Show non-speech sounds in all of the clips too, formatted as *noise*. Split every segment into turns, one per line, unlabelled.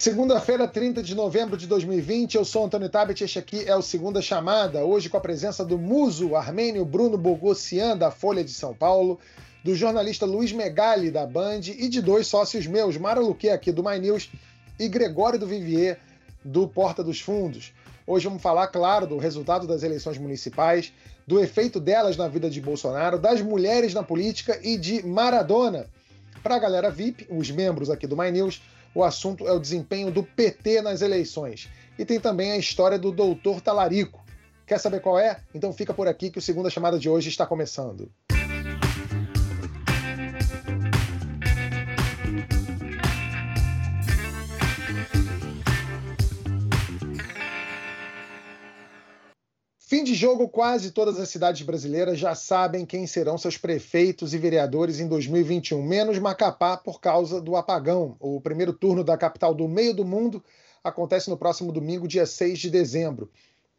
Segunda-feira, 30 de novembro de 2020, eu sou Antônio Tabet este aqui é o Segunda Chamada, hoje com a presença do muso armênio Bruno Bogossian, da Folha de São Paulo, do jornalista Luiz Megali, da Band, e de dois sócios meus, Mara Luque, aqui do My News, e Gregório do Vivier, do Porta dos Fundos. Hoje vamos falar, claro, do resultado das eleições municipais, do efeito delas na vida de Bolsonaro, das mulheres na política e de Maradona. Para a galera VIP, os membros aqui do My News, o assunto é o desempenho do PT nas eleições. E tem também a história do doutor Talarico. Quer saber qual é? Então fica por aqui que o segunda chamada de hoje está começando. Fim de jogo, quase todas as cidades brasileiras já sabem quem serão seus prefeitos e vereadores em 2021, menos Macapá por causa do apagão. O primeiro turno da capital do meio do mundo acontece no próximo domingo, dia 6 de dezembro.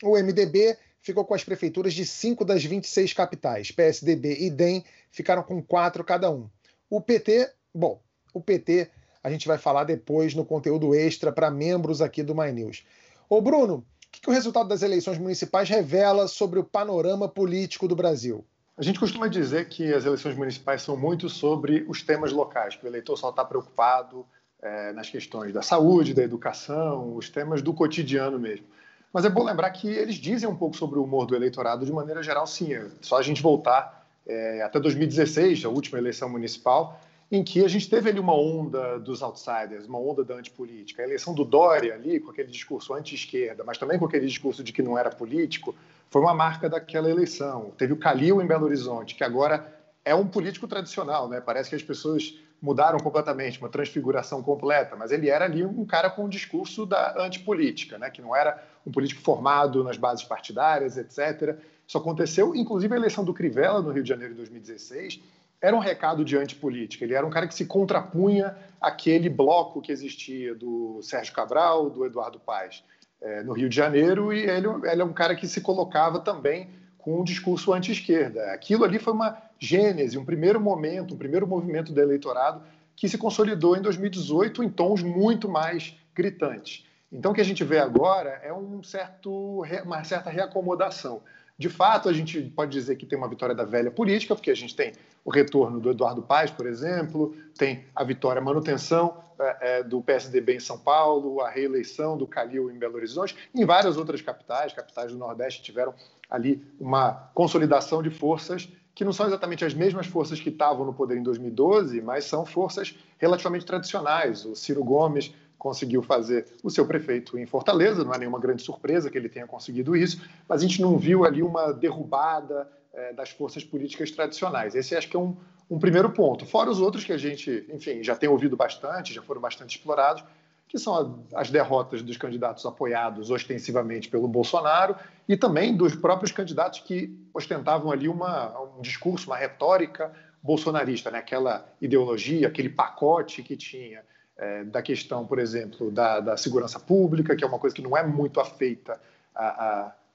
O MDB ficou com as prefeituras de 5 das 26 capitais. PSDB e DEM ficaram com 4 cada um. O PT, bom, o PT a gente vai falar depois no conteúdo extra para membros aqui do My News. Ô Bruno, que, que o resultado das eleições municipais revela sobre o panorama político do Brasil?
A gente costuma dizer que as eleições municipais são muito sobre os temas locais, que o eleitor só está preocupado é, nas questões da saúde, da educação, os temas do cotidiano mesmo. Mas é bom lembrar que eles dizem um pouco sobre o humor do eleitorado de maneira geral, sim. É só a gente voltar é, até 2016, a última eleição municipal, em que a gente teve ali uma onda dos outsiders, uma onda da antipolítica. A eleição do Dória ali, com aquele discurso anti-esquerda, mas também com aquele discurso de que não era político, foi uma marca daquela eleição. Teve o Calil em Belo Horizonte, que agora é um político tradicional, né? Parece que as pessoas mudaram completamente, uma transfiguração completa, mas ele era ali um cara com um discurso da antipolítica, né? Que não era um político formado nas bases partidárias, etc. Isso aconteceu, inclusive a eleição do Crivella no Rio de Janeiro em 2016, era um recado de antipolítica. Ele era um cara que se contrapunha àquele bloco que existia do Sérgio Cabral, do Eduardo Paes, é, no Rio de Janeiro, e ele, ele é um cara que se colocava também com um discurso anti-esquerda. Aquilo ali foi uma gênese, um primeiro momento, um primeiro movimento do eleitorado que se consolidou em 2018 em tons muito mais gritantes. Então, o que a gente vê agora é um certo, uma certa reacomodação. De fato, a gente pode dizer que tem uma vitória da velha política, porque a gente tem o retorno do Eduardo Paes, por exemplo, tem a vitória, a manutenção é, é, do PSDB em São Paulo, a reeleição do Calil em Belo Horizonte, em várias outras capitais, capitais do Nordeste tiveram ali uma consolidação de forças que não são exatamente as mesmas forças que estavam no poder em 2012, mas são forças relativamente tradicionais. O Ciro Gomes conseguiu fazer o seu prefeito em Fortaleza, não é nenhuma grande surpresa que ele tenha conseguido isso, mas a gente não viu ali uma derrubada é, das forças políticas tradicionais. Esse acho que é um, um primeiro ponto. Fora os outros que a gente, enfim, já tem ouvido bastante, já foram bastante explorados, que são as derrotas dos candidatos apoiados ostensivamente pelo Bolsonaro e também dos próprios candidatos que ostentavam ali uma, um discurso, uma retórica bolsonarista, né? aquela ideologia, aquele pacote que tinha é, da questão, por exemplo, da, da, segurança pública, que é uma coisa que não é muito afeita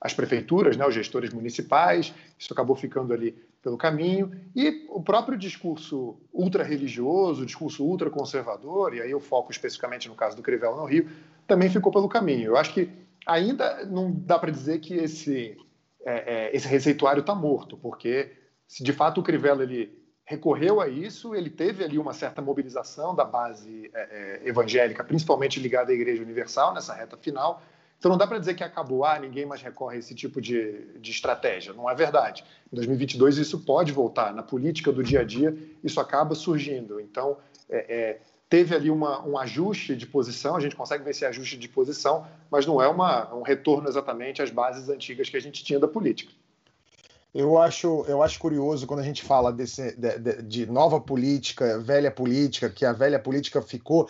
às prefeituras, né, aos gestores municipais, isso acabou ficando ali pelo caminho, e o próprio discurso ultra-religioso, discurso ultra-conservador, e aí eu foco especificamente no caso do Crivella no Rio, também ficou pelo caminho. Eu acho que ainda não dá para dizer que esse, é, é, esse receituário está morto, porque se de fato o Crivella ele recorreu a isso, ele teve ali uma certa mobilização da base é, é, evangélica, principalmente ligada à Igreja Universal, nessa reta final. Então não dá para dizer que acabou, ah, ninguém mais recorre a esse tipo de, de estratégia. Não é verdade. Em 2022 isso pode voltar. Na política do dia a dia isso acaba surgindo. Então é, é, teve ali uma, um ajuste de posição, a gente consegue ver esse ajuste de posição, mas não é uma, um retorno exatamente às bases antigas que a gente tinha da política.
Eu acho, eu acho curioso quando a gente fala desse, de, de, de, nova política, velha política, que a velha política ficou.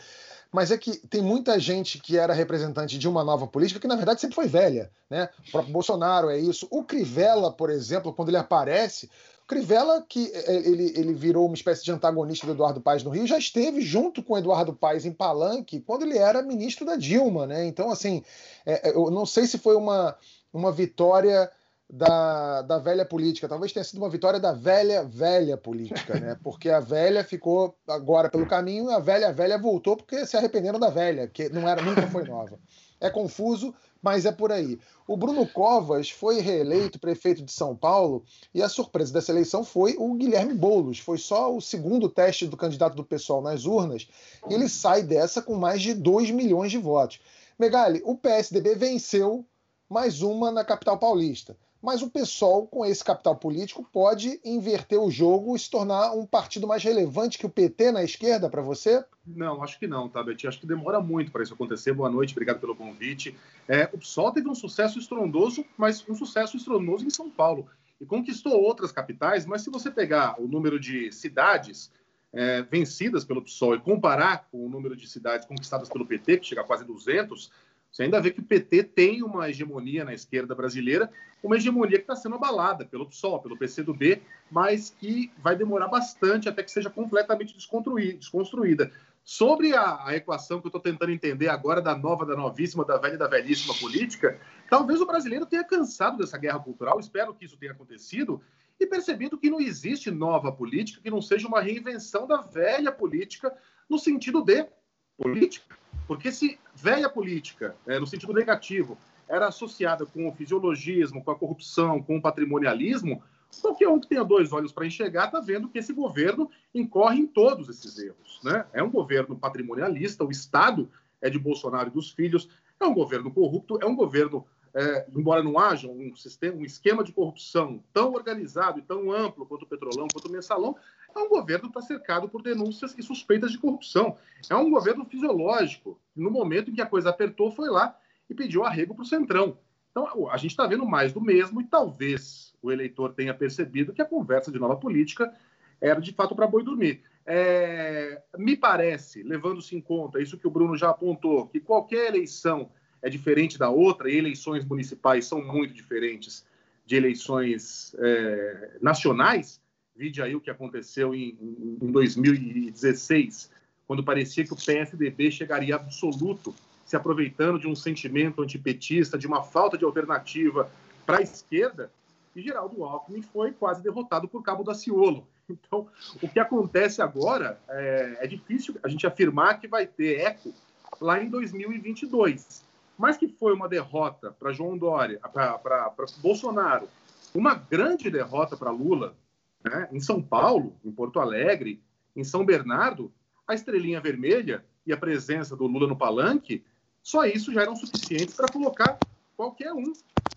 Mas é que tem muita gente que era representante de uma nova política que, na verdade, sempre foi velha. Né? O próprio Bolsonaro é isso. O Crivella, por exemplo, quando ele aparece, o Crivella, que é, ele, ele virou uma espécie de antagonista do Eduardo Paes no Rio, já esteve junto com o Eduardo Paes em Palanque quando ele era ministro da Dilma. Né? Então, assim, é, eu não sei se foi uma, uma vitória da, da velha política. Talvez tenha sido uma vitória da velha, velha política, né? *laughs* Porque a velha ficou agora pelo caminho, a velha, velha voltou porque se arrependeram da velha, que não era, nunca foi nova. É confuso, mas é por aí. O Bruno Covas foi reeleito prefeito de São Paulo e a surpresa dessa eleição foi o Guilherme Boulos. Foi só o segundo teste do candidato do pessoal nas urnas e ele sai dessa com mais de 2 milhões de votos. Megali, o PSDB venceu mais uma na capital paulista. Mas o PSOL, com esse capital político, pode inverter o jogo e se tornar um partido mais relevante que o PT na esquerda para você?
Não, acho que não, tá? Acho que demora muito para isso acontecer. Boa noite, obrigado pelo convite. É, o PSOL teve um sucesso estrondoso, mas um sucesso estrondoso em São Paulo. E conquistou outras capitais, mas se você pegar o número de cidades é, vencidas pelo PSOL e comparar com o número de cidades conquistadas pelo PT, que chega a quase 200, você ainda vê que o PT tem uma hegemonia na esquerda brasileira, uma hegemonia que está sendo abalada pelo PSOL, pelo PCdoB, mas que vai demorar bastante até que seja completamente desconstruída. Sobre a, a equação que eu estou tentando entender agora da nova, da novíssima, da velha da velhíssima política, talvez o brasileiro tenha cansado dessa guerra cultural, espero que isso tenha acontecido, e percebido que não existe nova política que não seja uma reinvenção da velha política no sentido de política porque se velha política, é, no sentido negativo, era associada com o fisiologismo, com a corrupção, com o patrimonialismo, qualquer um que tenha dois olhos para enxergar está vendo que esse governo incorre em todos esses erros. Né? É um governo patrimonialista, o Estado é de Bolsonaro e dos filhos, é um governo corrupto, é um governo, é, embora não haja um, sistema, um esquema de corrupção tão organizado e tão amplo quanto o Petrolão, quanto o Mensalão, é um governo que está cercado por denúncias e suspeitas de corrupção. É um governo fisiológico. No momento em que a coisa apertou, foi lá e pediu arrego para o Centrão. Então, a gente está vendo mais do mesmo e talvez o eleitor tenha percebido que a conversa de nova política era de fato para boi dormir. É, me parece, levando-se em conta isso que o Bruno já apontou, que qualquer eleição é diferente da outra e eleições municipais são muito diferentes de eleições é, nacionais, Vide aí o que aconteceu em, em 2016, quando parecia que o PSDB chegaria absoluto, se aproveitando de um sentimento antipetista, de uma falta de alternativa para a esquerda, e Geraldo Alckmin foi quase derrotado por Cabo da Ciolo. *laughs* Então, o que acontece agora é, é difícil a gente afirmar que vai ter eco lá em 2022. Mas que foi uma derrota para João Dória, para Bolsonaro, uma grande derrota para Lula, né? Em São Paulo, em Porto Alegre, em São Bernardo, a estrelinha vermelha e a presença do Lula no palanque, só isso já eram suficientes para colocar qualquer um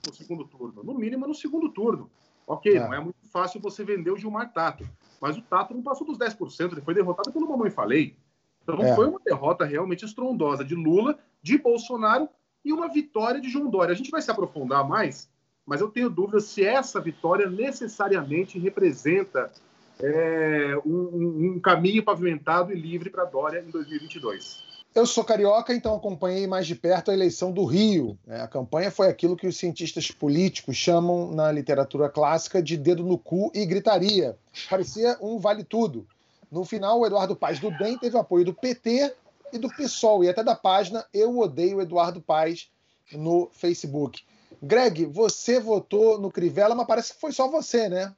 no segundo turno, no mínimo no segundo turno. Ok, é. não é muito fácil você vender o Gilmar Tato, mas o Tato não passou dos 10%, ele foi derrotado pelo Mamãe Falei. Então é. foi uma derrota realmente estrondosa de Lula, de Bolsonaro e uma vitória de João Dória. A gente vai se aprofundar mais mas eu tenho dúvidas se essa vitória necessariamente representa é, um, um, caminho pavimentado e livre para Dória em 2022.
Eu sou carioca, então acompanhei mais de perto a eleição do Rio. É, a campanha foi aquilo que os cientistas políticos chamam na literatura clássica de dedo no cu e gritaria. Parecia um vale tudo. No final, o Eduardo Paes do DEM teve apoio do PT e do PSOL, e até da página Eu Odeio Eduardo Paes no Facebook. Greg, você votou no Crivella, mas parece que foi só você, né?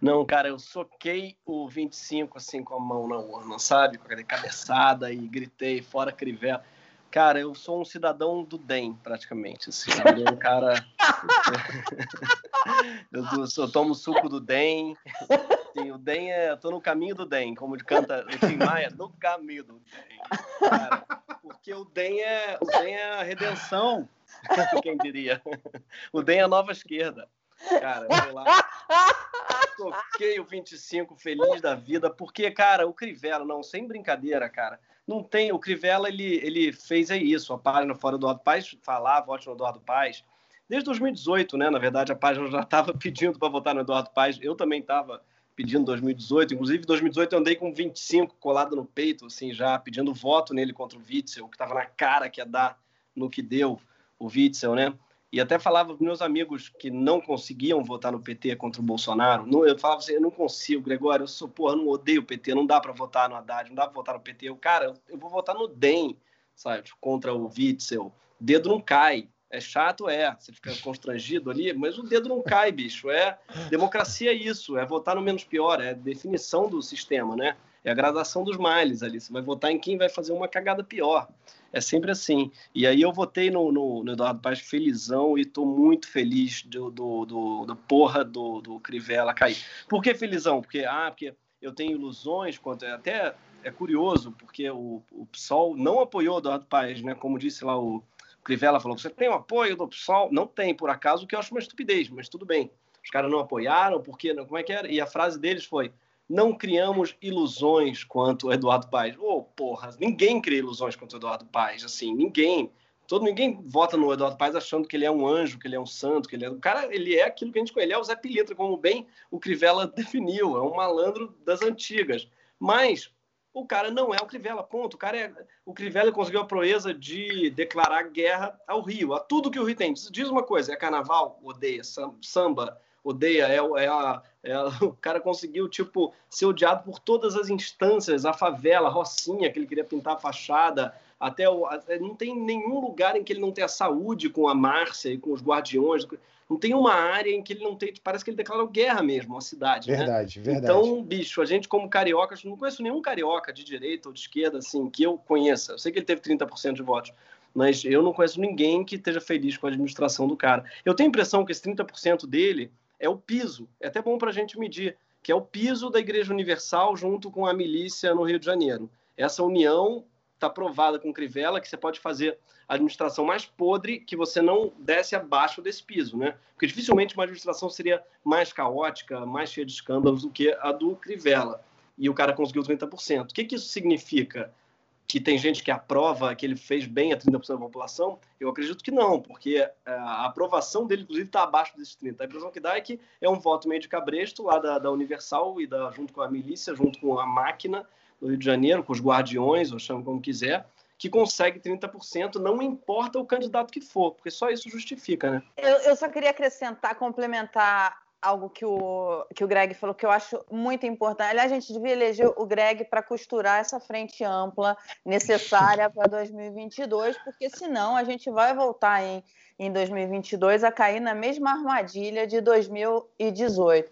Não, cara, eu soquei o 25 assim com a mão na urna, sabe? Com a cabeçada e gritei, fora Crivella. Cara, eu sou um cidadão do DEM, praticamente. Assim, um cara. *laughs* eu, eu, tomo suco do DEM. O DEM é. Eu tô no caminho do DEM, como canta o Tim Maia, no caminho do DEM. Cara, porque o DEM é, o DEM é a redenção *laughs* quem diria? O DEM é a nova esquerda. Cara, sei lá. Toquei o 25 feliz da vida, porque, cara, o Crivella, não, sem brincadeira, cara. Não tem. O Crivella, ele, ele fez é isso. A página fora do Eduardo Paz falava, vote no Eduardo Paz. Desde 2018, né? Na verdade, a página já estava *laughs* pedindo para votar no Eduardo Paz. Eu também estava pedindo 2018. Inclusive, em 2018 eu andei com 25 colado no peito, assim, já pedindo voto nele contra o Witzel, que estava na cara que ia dar no que deu o Witzel, né? E até falava para meus amigos que não conseguiam votar no PT contra o Bolsonaro. Não, eu falava assim, eu não consigo, Gregório, eu sou, porra, não odeio o PT, não dá para votar no Haddad, não dá para votar no PT. Eu, cara, eu vou votar no DEM, sabe, contra o Witzel. Dedo não cai. É chato, é. Você fica constrangido ali, mas o dedo não cai, bicho. É democracia é isso, é votar no menos pior, é definição do sistema, né? É a gradação dos males ali. Você vai votar em quem vai fazer uma cagada pior. É sempre assim. E aí eu votei no, no, no Eduardo Paz felizão e tô muito feliz do, do, do, do porra do, do Crivella cair. Por que felizão? Porque, ah, porque eu tenho ilusões quanto. Até é curioso, porque o, o PSOL não apoiou o Eduardo Paes, né? Como disse lá o Crivella, falou: você tem o apoio do PSOL? Não tem, por acaso, o que eu acho uma estupidez, mas tudo bem. Os caras não apoiaram, porque como é que era? E a frase deles foi: não criamos ilusões quanto o Eduardo Paes. Ô, oh, porra, ninguém cria ilusões quanto o Eduardo Paes, assim, ninguém. Todo ninguém vota no Eduardo Paes achando que ele é um anjo, que ele é um santo, que ele é. O cara, ele é aquilo que a gente conhece, ele é o Zé Pilintra, como bem o Crivella *laughs* definiu, é um malandro das antigas. Mas o cara não é o Crivella, ponto. O cara é. O Crivella conseguiu a proeza de declarar guerra ao Rio, a tudo que o Rio tem. Diz uma coisa: é carnaval, odeia, samba, odeia, é, é, a, é a, *laughs* o cara conseguiu, tipo, ser odiado por todas as instâncias, a favela, a Rocinha, que ele queria pintar a fachada, até o, não tem nenhum lugar em que ele não tenha saúde com a Márcia e com os guardiões. Não tem uma área em que ele não tem. Parece que ele declarou guerra mesmo, a cidade.
Né? Verdade,
né?
verdade.
Então, bicho, a gente, como carioca, não conheço nenhum carioca de direita ou de esquerda, assim, que eu conheça. Eu sei que ele teve 30% de votos, mas eu não conheço ninguém que esteja feliz com a administração do cara. Eu tenho a impressão que esse 30% dele é o piso. É até bom para a gente medir, que é o piso da Igreja Universal junto com a milícia no Rio de Janeiro. Essa união está provada com Crivella que você pode fazer a administração mais podre que você não desce abaixo desse piso, né? Porque dificilmente uma administração seria mais caótica, mais cheia de escândalos do que a do Crivella. E o cara conseguiu 30%. O que, que isso significa? Que tem gente que aprova que ele fez bem a 30% da população? Eu acredito que não, porque é, a aprovação dele, inclusive, está abaixo desses 30%. A impressão que dá é que é um voto meio de cabresto lá da, da Universal e da, junto com a milícia, junto com a máquina, do Rio de Janeiro, com os guardiões, ou chama como quiser, que consegue 30%, não importa o candidato que for, porque só isso justifica, né?
Eu, eu só queria acrescentar, complementar algo que o, que o Greg falou que eu acho muito importante. Aliás, a gente devia eleger o Greg para costurar essa frente ampla necessária para 2022, porque senão a gente vai voltar em, em 2022 a cair na mesma armadilha de 2018.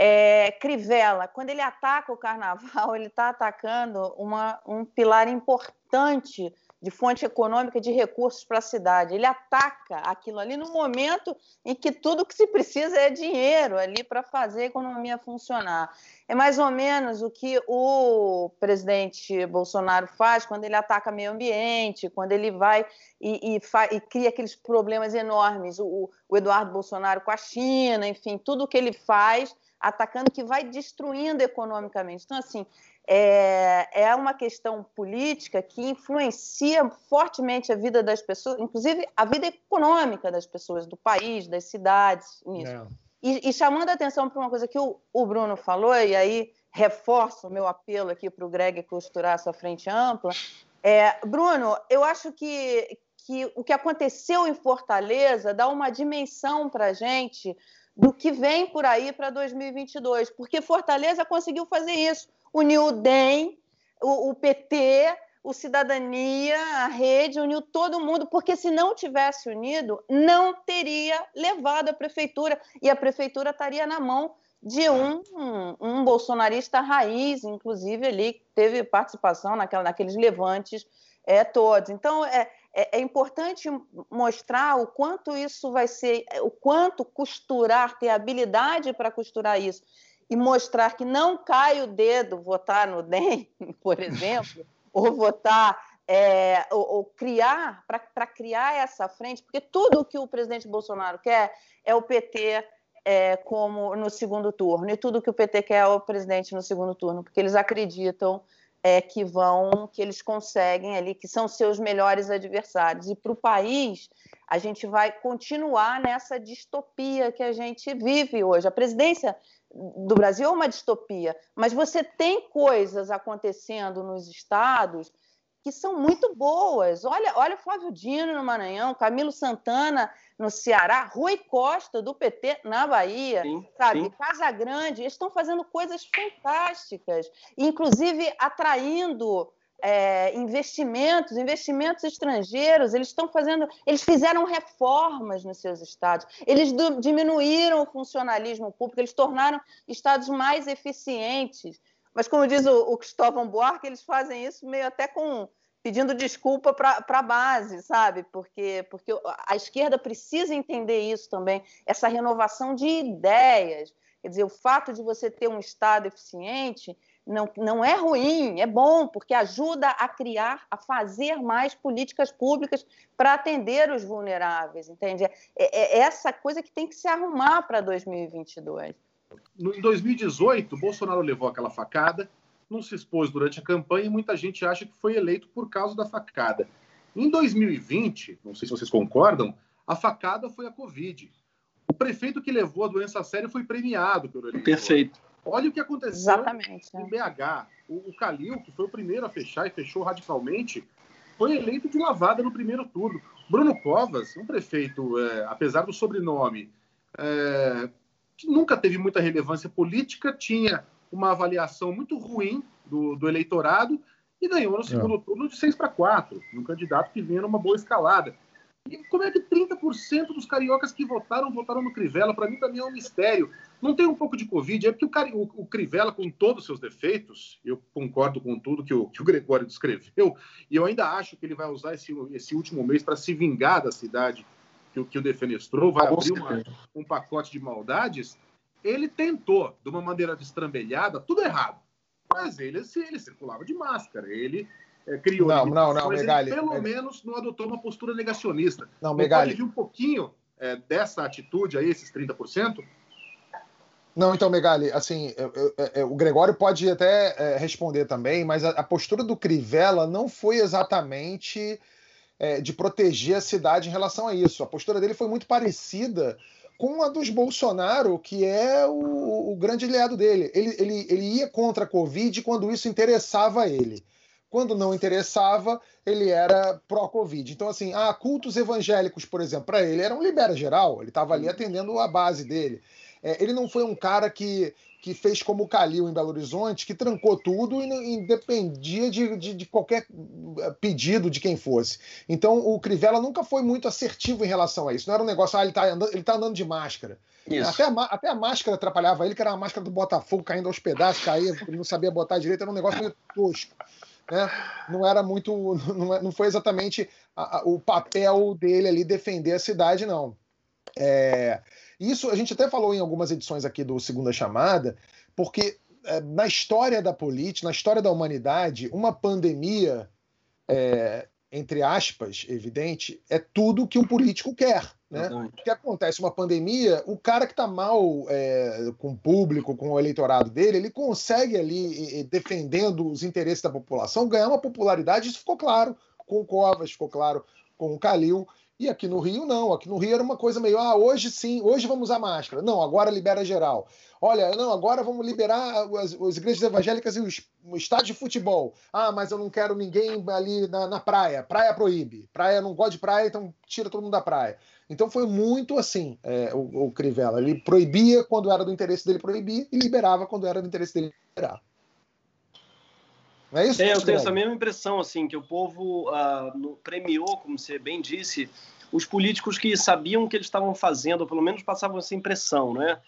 É, Crivella, quando ele ataca o carnaval, *laughs* ele está atacando uma, um pilar importante de fonte econômica de recursos para a cidade. Ele ataca aquilo ali no momento em que tudo que se precisa é dinheiro ali para fazer a economia funcionar. É mais ou menos o que o presidente Bolsonaro faz quando ele ataca meio ambiente, quando ele vai e, e, e cria aqueles problemas enormes. O, o Eduardo Bolsonaro com a China, enfim, tudo que ele faz atacando que vai destruindo economicamente. Então, assim, é, é uma questão política que influencia fortemente a vida das pessoas, inclusive a vida econômica das pessoas, do país, das cidades, nisso. É. E, e, chamando a atenção para uma coisa que o, o, Bruno falou, e aí reforço o meu apelo aqui para o Greg costurar essa frente ampla. É, Bruno, eu acho que, que o que aconteceu em Fortaleza dá uma dimensão para a gente do que vem por aí para 2022, porque Fortaleza conseguiu fazer isso. Uniu o DEM, o, o, PT, o Cidadania, a rede, uniu todo mundo, porque se não tivesse unido, não teria levado a prefeitura, e a prefeitura estaria na mão de um, um, um bolsonarista raiz, inclusive ali, teve participação naquela, naqueles levantes é, todos. Então, é, é, é, importante mostrar o quanto isso vai ser, o quanto costurar, ter habilidade para costurar isso e mostrar que não cai o dedo votar no DEM, *laughs* por exemplo, ou votar, é, ou, criar, para criar essa frente, porque tudo o que o presidente Bolsonaro quer é o PT é, como no segundo turno, e tudo que o PT quer é o presidente no segundo turno, porque eles acreditam é, que vão, que eles conseguem ali, que são seus melhores adversários. E para o país, a gente vai continuar nessa distopia que a gente vive hoje. A presidência do Brasil é uma distopia, mas você tem coisas acontecendo nos estados que são muito boas. Olha, olha Flávio Dino no Maranhão, Camilo Santana no Ceará, Rui Costa do PT na Bahia, sim, sabe? Sim. Casa Grande, eles estão fazendo coisas fantásticas, inclusive atraindo é, investimentos, investimentos estrangeiros, eles estão fazendo, eles fizeram reformas nos seus estados, eles do, diminuíram o funcionalismo público, eles tornaram estados mais eficientes. Mas, como diz o, o Cristóvão Buarque, eles fazem isso meio até com pedindo desculpa para a base, sabe? Porque, porque a esquerda precisa entender isso também, essa renovação de ideias. Quer dizer, o fato de você ter um Estado eficiente não, não é ruim, é bom, porque ajuda a criar, a fazer mais políticas públicas para atender os vulneráveis, entende? É, é, é essa coisa que tem que se arrumar para 2022.
No, em 2018, Bolsonaro levou aquela facada, não se expôs durante a campanha e muita gente acha que foi eleito por causa da facada. Em 2020, não sei se vocês concordam, a facada foi a Covid. O prefeito que levou a doença a sério foi premiado pelo eleitor.
Perfeito.
Olha o que aconteceu Exatamente, em BH. O, o Calil, que foi o primeiro a fechar e fechou radicalmente, foi eleito de lavada no primeiro turno. Bruno Covas, um prefeito, é, apesar do sobrenome, é, que nunca teve muita relevância política, tinha uma avaliação muito ruim do, do eleitorado e ganhou no segundo é. turno de 6 para 4, um candidato que vinha numa boa escalada. E como é que 30% dos cariocas que votaram, votaram no Crivella? Para mim também é um mistério. Não tem um pouco de Covid, é porque o, Cari... o, Crivella, com todos os seus defeitos, eu concordo com tudo que o, que o Gregório descreveu, e eu ainda acho que ele vai usar esse, esse último mês para se vingar da cidade que, que o defenestrou, vai abrir uma, um pacote de maldades. Ele tentou, de uma maneira destrambelhada, tudo errado. Mas ele, ele circulava de máscara, ele é, criou.
Não, não, não, Megali.
pelo Megali. menos não adotou uma postura negacionista.
Não, Megali.
Pode um pouquinho é, dessa atitude aí, esses 30%?
Não, então, Megali, assim, eu, eu, eu, o Gregório pode até é, responder também, mas a, a, postura do Crivella não foi exatamente é, de proteger a cidade em relação a isso. A postura dele foi muito parecida com a dos Bolsonaro, que é o, o grande aliado dele. Ele, ele, ele ia contra a Covid quando isso interessava a ele. Quando não interessava, ele era pró-Covid. Então, assim, ah, cultos evangélicos, por exemplo, para ele era um libera geral, ele estava ali atendendo a base dele. É, ele não foi um cara que, que fez como o Calil em Belo Horizonte, que trancou tudo e, não, e dependia de, de, de, qualquer eh, pedido de quem fosse. Então, o Crivella nunca foi muito assertivo em relação a isso. Não era um negócio, ah, ele está andando, ele tá andando de máscara. Até a, até a máscara atrapalhava ele, que era uma máscara do Botafogo caindo aos pedaços, caía, não sabia botar direito, era um negócio meio tosco né, não era muito, *laughs* não, é, não foi exatamente a, a, o papel dele ali defender a cidade, não. É, isso a gente até falou em algumas edições aqui do Segunda Chamada, porque é, na história da política, na história da humanidade, uma pandemia, é, entre aspas, evidente, é tudo que um político quer. Né? O que acontece? Uma pandemia, o cara que está mal é, com o público, com o eleitorado dele, ele consegue ali, defendendo os interesses da população, ganhar uma popularidade. Isso ficou claro com o Covas, ficou claro com o Calil. E aqui no Rio, não. Aqui no Rio era uma coisa meio, ah, hoje sim, hoje vamos usar máscara. Não, agora libera geral. Olha, não, agora vamos liberar as, as igrejas evangélicas e os, o estádio de futebol. Ah, mas eu não quero ninguém ali na, na praia. Praia proíbe. Praia não gosta de praia, então tira todo mundo da praia. Então foi muito assim é, o, o, Crivella. Ele proibia quando era do interesse dele proibir e liberava quando era do interesse dele liberar.
Não é isso? É, eu tenho essa mesma impressão, assim, que o povo ah, no, premiou, como você bem disse, os políticos que sabiam o que eles estavam fazendo, ou pelo menos passavam essa impressão, né?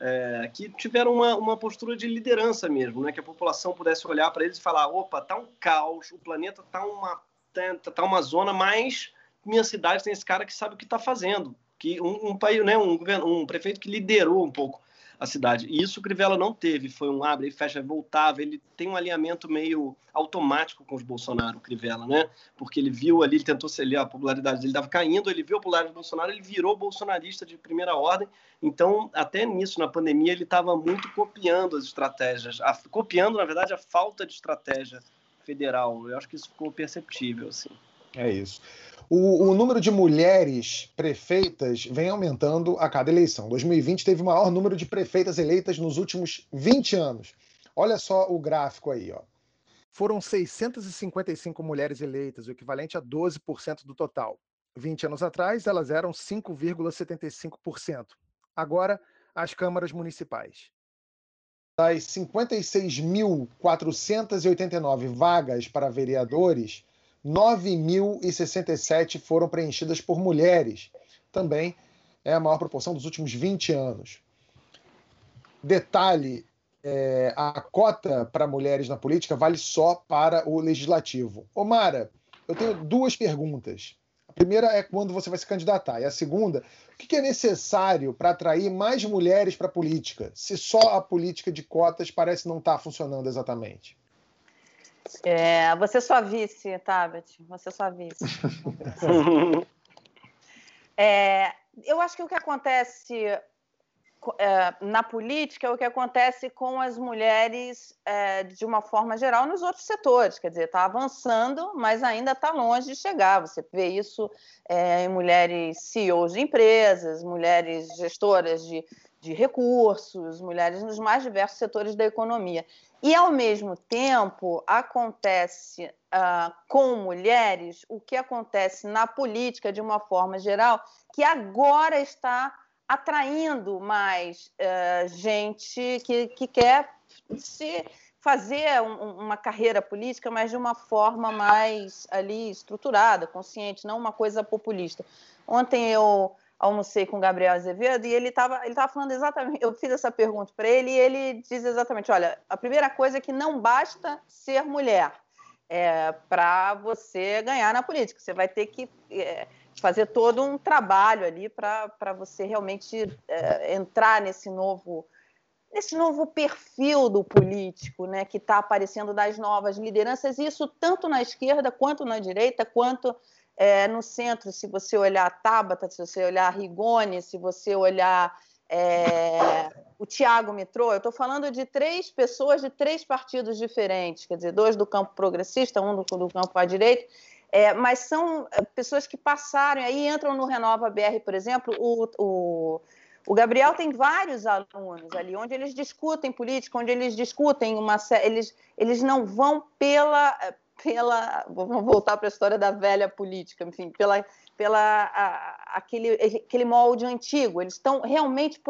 É, que tiveram uma, uma postura de liderança mesmo, né? Que a população pudesse olhar para eles e falar: opa, tá um caos, o planeta tá uma, tá, tá uma zona mais minha cidade tem esse cara que sabe o que está fazendo, que um, um país, né, um, um prefeito que liderou um pouco a cidade. E isso o Crivella não teve, foi um abre e fecha, voltava, ele tem um alinhamento meio automático com os Bolsonaro, o Crivella, né? Porque ele viu ali, ele tentou ser a popularidade dele estava caindo, ele viu a popularidade do Bolsonaro, ele virou bolsonarista de primeira ordem. Então, até nisso, na pandemia, ele estava muito copiando as estratégias, a, copiando, na verdade, a falta de estratégia federal. Eu acho que isso ficou perceptível, assim.
É isso. O, o, número de mulheres prefeitas vem aumentando a cada eleição. 2020 teve o maior número de prefeitas eleitas nos últimos 20 anos. Olha só o gráfico aí, ó. Foram 655 mulheres eleitas, o equivalente a 12% do total. 20 anos atrás, elas eram 5,75%. Agora, as câmaras municipais. das 56.489 vagas para vereadores, 9.067 foram preenchidas por mulheres. Também é a maior proporção dos últimos 20 anos. Detalhe: é, a cota para mulheres na política vale só para o legislativo. Omara, eu tenho duas perguntas. A primeira é quando você vai se candidatar, e a segunda, o que é necessário para atrair mais mulheres para a política, se só a política de cotas parece não estar tá funcionando exatamente?
É, você só vice, Tabet. Você só vice. *laughs* é, eu acho que o que acontece é, na política é o que acontece com as mulheres é, de uma forma geral nos outros setores. Quer dizer, está avançando, mas ainda está longe de chegar. Você vê isso é, em mulheres CEOs de empresas, mulheres gestoras de, de recursos, mulheres nos mais diversos setores da economia. E, ao mesmo tempo, acontece uh, com mulheres o que acontece na política de uma forma geral, que agora está atraindo mais uh, gente que, que quer se fazer um, uma carreira política, mas de uma forma mais ali estruturada, consciente, não uma coisa populista. Ontem eu almocei com o Gabriel Azevedo e ele estava ele tava falando exatamente, eu fiz essa pergunta para ele e ele diz exatamente, olha, a primeira coisa é que não basta ser mulher é, para você ganhar na política, você vai ter que é, fazer todo um trabalho ali para você realmente é, entrar nesse novo nesse novo perfil do político, né, que está aparecendo das novas lideranças, isso tanto na esquerda quanto na direita, quanto é, no centro, se você olhar a Tabata, se você olhar a Rigoni, se você olhar é, *laughs* o Tiago Mitrô, eu estou falando de três pessoas de três partidos diferentes, quer dizer, dois do campo progressista, um do, do campo à direita, é, mas são é, pessoas que passaram, aí entram no Renova BR, por exemplo, o, o, o Gabriel tem vários alunos ali, onde eles discutem política, onde eles discutem uma eles eles não vão pela pela vamos voltar para a história da velha política, enfim, pela pela a, aquele aquele molde antigo, eles estão realmente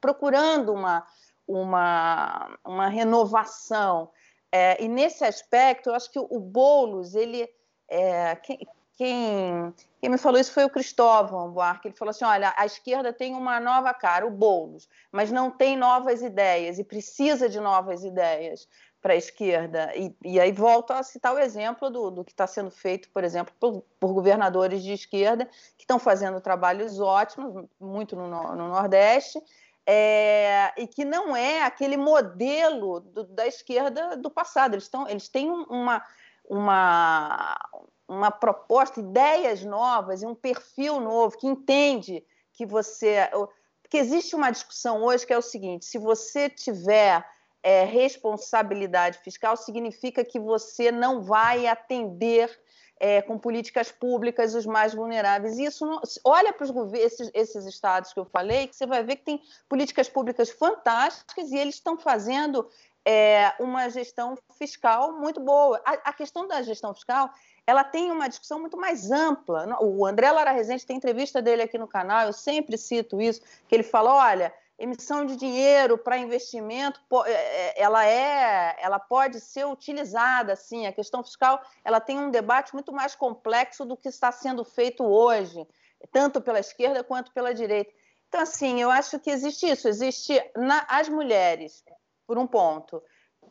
procurando uma uma, uma renovação. É, e nesse aspecto, eu acho que o Boulos, ele é, quem, quem, quem, me falou isso foi o Cristóvão Buarque. Ele falou assim: olha, a esquerda tem uma nova cara, o Boulos, mas não tem novas ideias e precisa de novas ideias para a esquerda. E, e, aí volto a citar o exemplo do, do que está sendo feito, por exemplo, por, por, governadores de esquerda que estão fazendo trabalhos ótimos, muito no, no Nordeste. É, e que não é aquele modelo do, da esquerda do passado. Eles, estão, eles têm uma, uma, uma proposta, ideias novas e um perfil novo que entende que você. Porque existe uma discussão hoje que é o seguinte: se você tiver é, responsabilidade fiscal, significa que você não vai atender é, com políticas públicas os mais vulneráveis. E isso não, olha para os esses, esses estados que eu falei, que você vai ver que tem políticas públicas fantásticas e eles estão fazendo é, uma gestão fiscal muito boa. A, a, questão da gestão fiscal ela tem uma discussão muito mais ampla. O André Lara Rezende tem entrevista dele aqui no canal, eu sempre cito isso, que ele fala, olha, emissão de dinheiro para investimento, é, é, ela é, ela pode ser utilizada, sim. A questão fiscal, ela tem um debate muito mais complexo do que está sendo feito hoje, tanto pela esquerda quanto pela direita. Então, assim, eu acho que existe isso, existe na, as mulheres por um ponto.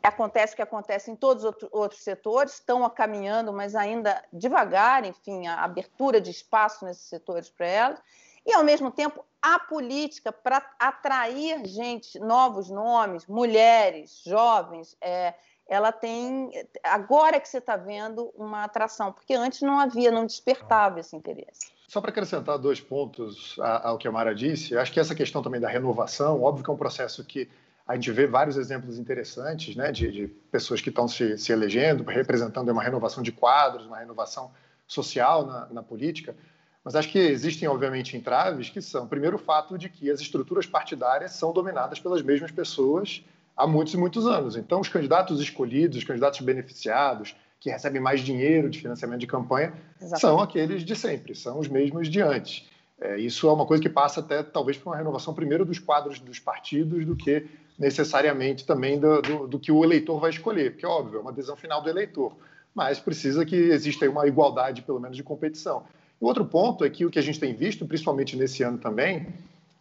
Acontece o que acontece em todos os outros setores, estão caminhando, mas ainda devagar, enfim, a abertura de espaço nesses setores para elas. E, ao mesmo tempo, a política para atrair gente, novos nomes, mulheres, jovens, é, ela tem. Agora que você está vendo uma atração, porque antes não havia, não despertava esse interesse.
Só para acrescentar dois pontos ao que a Mara disse, acho que essa questão também da renovação, óbvio que é um processo que a gente vê vários exemplos interessantes né, de, de pessoas que estão se, se, elegendo, representando uma renovação de quadros, uma renovação social na, na, política. Mas acho que existem, obviamente, entraves que são, primeiro, o fato de que as estruturas partidárias são dominadas pelas mesmas pessoas há muitos e muitos anos. Então, os candidatos escolhidos, os candidatos beneficiados, que recebem mais dinheiro de financiamento de campanha, Exatamente. são aqueles de sempre, são os mesmos de antes. É, isso é uma coisa que passa até talvez por uma renovação primeiro dos quadros dos partidos do que necessariamente também do, do, do que o eleitor vai escolher, porque óbvio é uma decisão final do eleitor, mas precisa que exista uma igualdade pelo menos de competição. O outro ponto é que o que a gente tem visto, principalmente nesse ano também,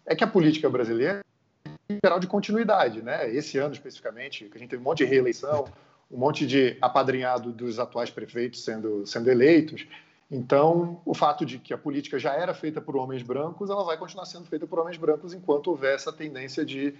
é que a política brasileira é geral de continuidade, né? Esse ano especificamente, que a gente teve um monte de reeleição, um monte de apadrinhado dos atuais prefeitos sendo, sendo eleitos. Então, o fato de que a política já era feita por homens brancos, ela vai continuar sendo feita por homens brancos enquanto houver essa tendência de,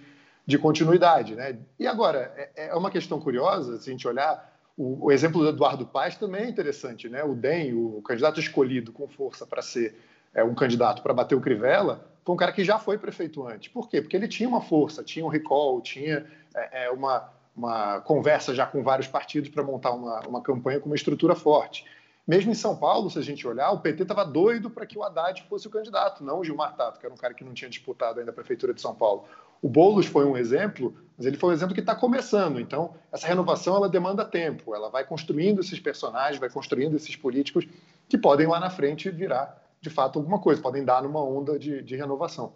de continuidade. Né? E agora, é, é uma questão curiosa, se a gente olhar, o, o exemplo do Eduardo Paes também é interessante. Né? O DEM, o candidato escolhido com força para ser é, um candidato para bater o Crivella, foi um cara que já foi prefeito antes. Por quê? Porque ele tinha uma força, tinha um recall, tinha é, é uma, uma conversa já com vários partidos para montar uma, uma campanha com uma estrutura forte. Mesmo em São Paulo, se a gente olhar, o PT estava doido para que o Haddad fosse o candidato, não o Gilmar Tato, que era um cara que não tinha disputado ainda a prefeitura de São Paulo. O Boulos foi um exemplo, mas ele foi um exemplo que está começando. Então, essa renovação ela demanda tempo. Ela vai construindo esses personagens, vai construindo esses políticos que podem lá na frente virar, de fato, alguma coisa, podem dar numa onda de, de renovação.